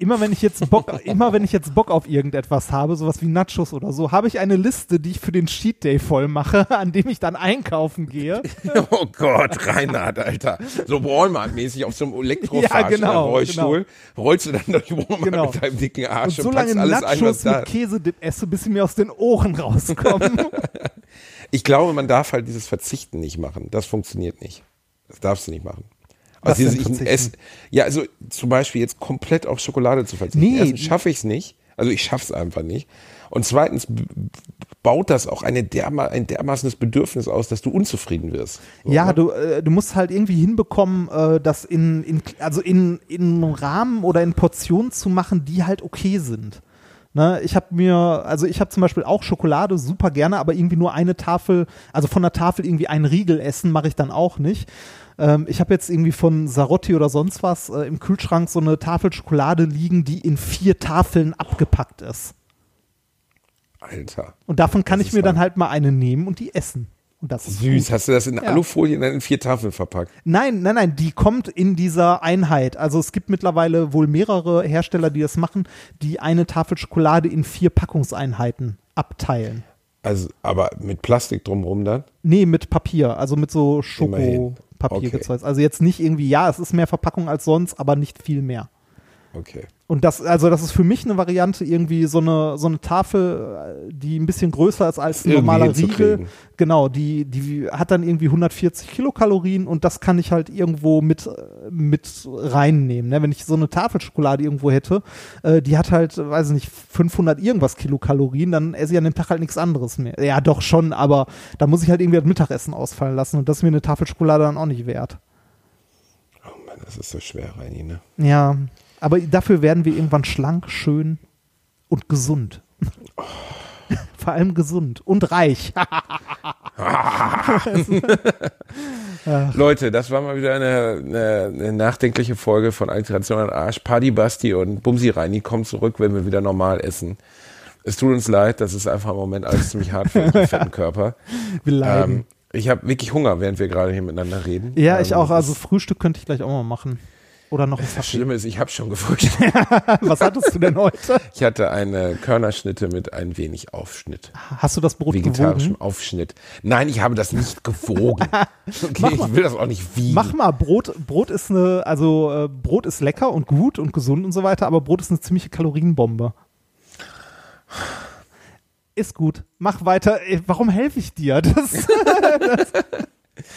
Immer wenn ich jetzt Bock, immer wenn ich jetzt Bock auf irgendetwas habe, sowas wie Nachos oder so, habe ich eine Liste, die ich für den Cheat Day voll mache, an dem ich dann einkaufen gehe. oh Gott, Reinhard, Alter. So Walmart-mäßig auf so einem Elektrofahrstuhl, Ja, genau, Rollstuhl, rollst du dann durch Walmart Genau. mit deinem dicken Und Arsch und, so lange packst alles ein, was Nachos da mit Käsedip esse, bis sie mir aus den Ohren rauskommen. Ich glaube, man darf halt dieses Verzichten nicht machen. Das funktioniert nicht. Das darfst du nicht machen. Also ich esse, ja, also zum Beispiel jetzt komplett auf Schokolade zu verzichten. Nee. Erstens schaffe ich es nicht. Also ich schaffe es einfach nicht. Und zweitens baut das auch eine derma ein dermaßenes Bedürfnis aus, dass du unzufrieden wirst. So, Ja, ne? du, äh, du musst halt irgendwie hinbekommen, äh, das in, in, also in, in Rahmen oder in Portionen zu machen, die halt okay sind. Ne, ich habe mir, also ich habe zum Beispiel auch Schokolade super gerne, aber irgendwie nur eine Tafel, also von der Tafel irgendwie einen Riegel essen, mache ich dann auch nicht. Ähm, ich habe jetzt irgendwie von Sarotti oder sonst was äh, im Kühlschrank so eine Tafel Schokolade liegen, die in vier Tafeln abgepackt ist. Alter. Und davon kann ich mir dann halt mal eine nehmen und die essen. Und das ist Süß. gut. Hast du das in Ja. Alufolie in vier Tafeln verpackt? Nein, nein, nein, die kommt in dieser Einheit. Also es gibt mittlerweile wohl mehrere Hersteller, die das machen, die eine Tafel Schokolade in vier Packungseinheiten abteilen. Also, aber mit Plastik drumherum dann? Nee, mit Papier, also mit so. Schokopapier Also jetzt nicht irgendwie, ja, es ist mehr Verpackung als sonst, aber nicht viel mehr. Okay. Und das, also das ist für mich eine Variante, irgendwie so eine, so eine Tafel, die ein bisschen größer ist als ein Irgendwie normaler Riegel. Genau, die, die hat dann irgendwie 140 Kilokalorien und das kann ich halt irgendwo mit, mit reinnehmen. Ne? Wenn ich so eine Tafel Schokolade irgendwo hätte, äh, die hat halt, weiß ich nicht, 500 irgendwas Kilokalorien, dann esse ich an dem Tag halt nichts anderes mehr. Ja, doch schon, aber da muss ich halt irgendwie das Mittagessen ausfallen lassen und das ist mir eine Tafel Schokolade dann auch nicht wert. Oh Mann, das ist so schwer, Reini, ne? Ja, aber dafür werden wir irgendwann schlank, schön und gesund. Vor allem gesund und reich. Leute, das war mal wieder eine, eine, eine nachdenkliche Folge von Alteration an Arsch. Paddy Basti und Bumsi Reini kommen zurück, wenn wir wieder normal essen. Es tut uns leid, das ist einfach im Moment alles ziemlich hart für unseren fetten Körper. Wir leiden. Ähm, ich habe wirklich Hunger, während wir gerade hier miteinander reden. ja, ich Ähm, auch. Also Frühstück könnte ich gleich auch mal machen. Oder noch ein Kaffee. Schlimme ist, ich habe schon gefrühstückt. Was hattest du denn heute? Ich hatte eine Körnerschnitte mit ein wenig Aufschnitt. Hast du das Brot Vegetarischem gewogen? Aufschnitt. Nein, ich habe das nicht gewogen. Okay, ich will das auch nicht wiegen. Mach mal, Brot, Brot ist eine, also äh, Brot ist lecker und gut und gesund und so weiter, aber Brot ist eine ziemliche Kalorienbombe. Ist gut. Mach weiter. Ey, Warum helfe ich dir? Das,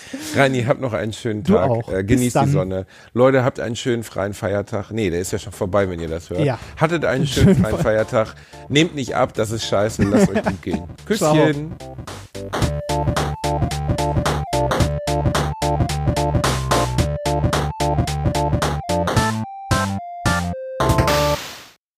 Reini, habt noch einen schönen Du Tag. auch. Äh, genießt die. Sonne. Leute, habt einen schönen freien Feiertag. Nee, der ist ja schon vorbei, wenn ihr das hört. Ja. Hattet einen schönen freien Feiertag. Nehmt nicht ab, das ist scheiße. Lasst euch gut gehen. Küsschen.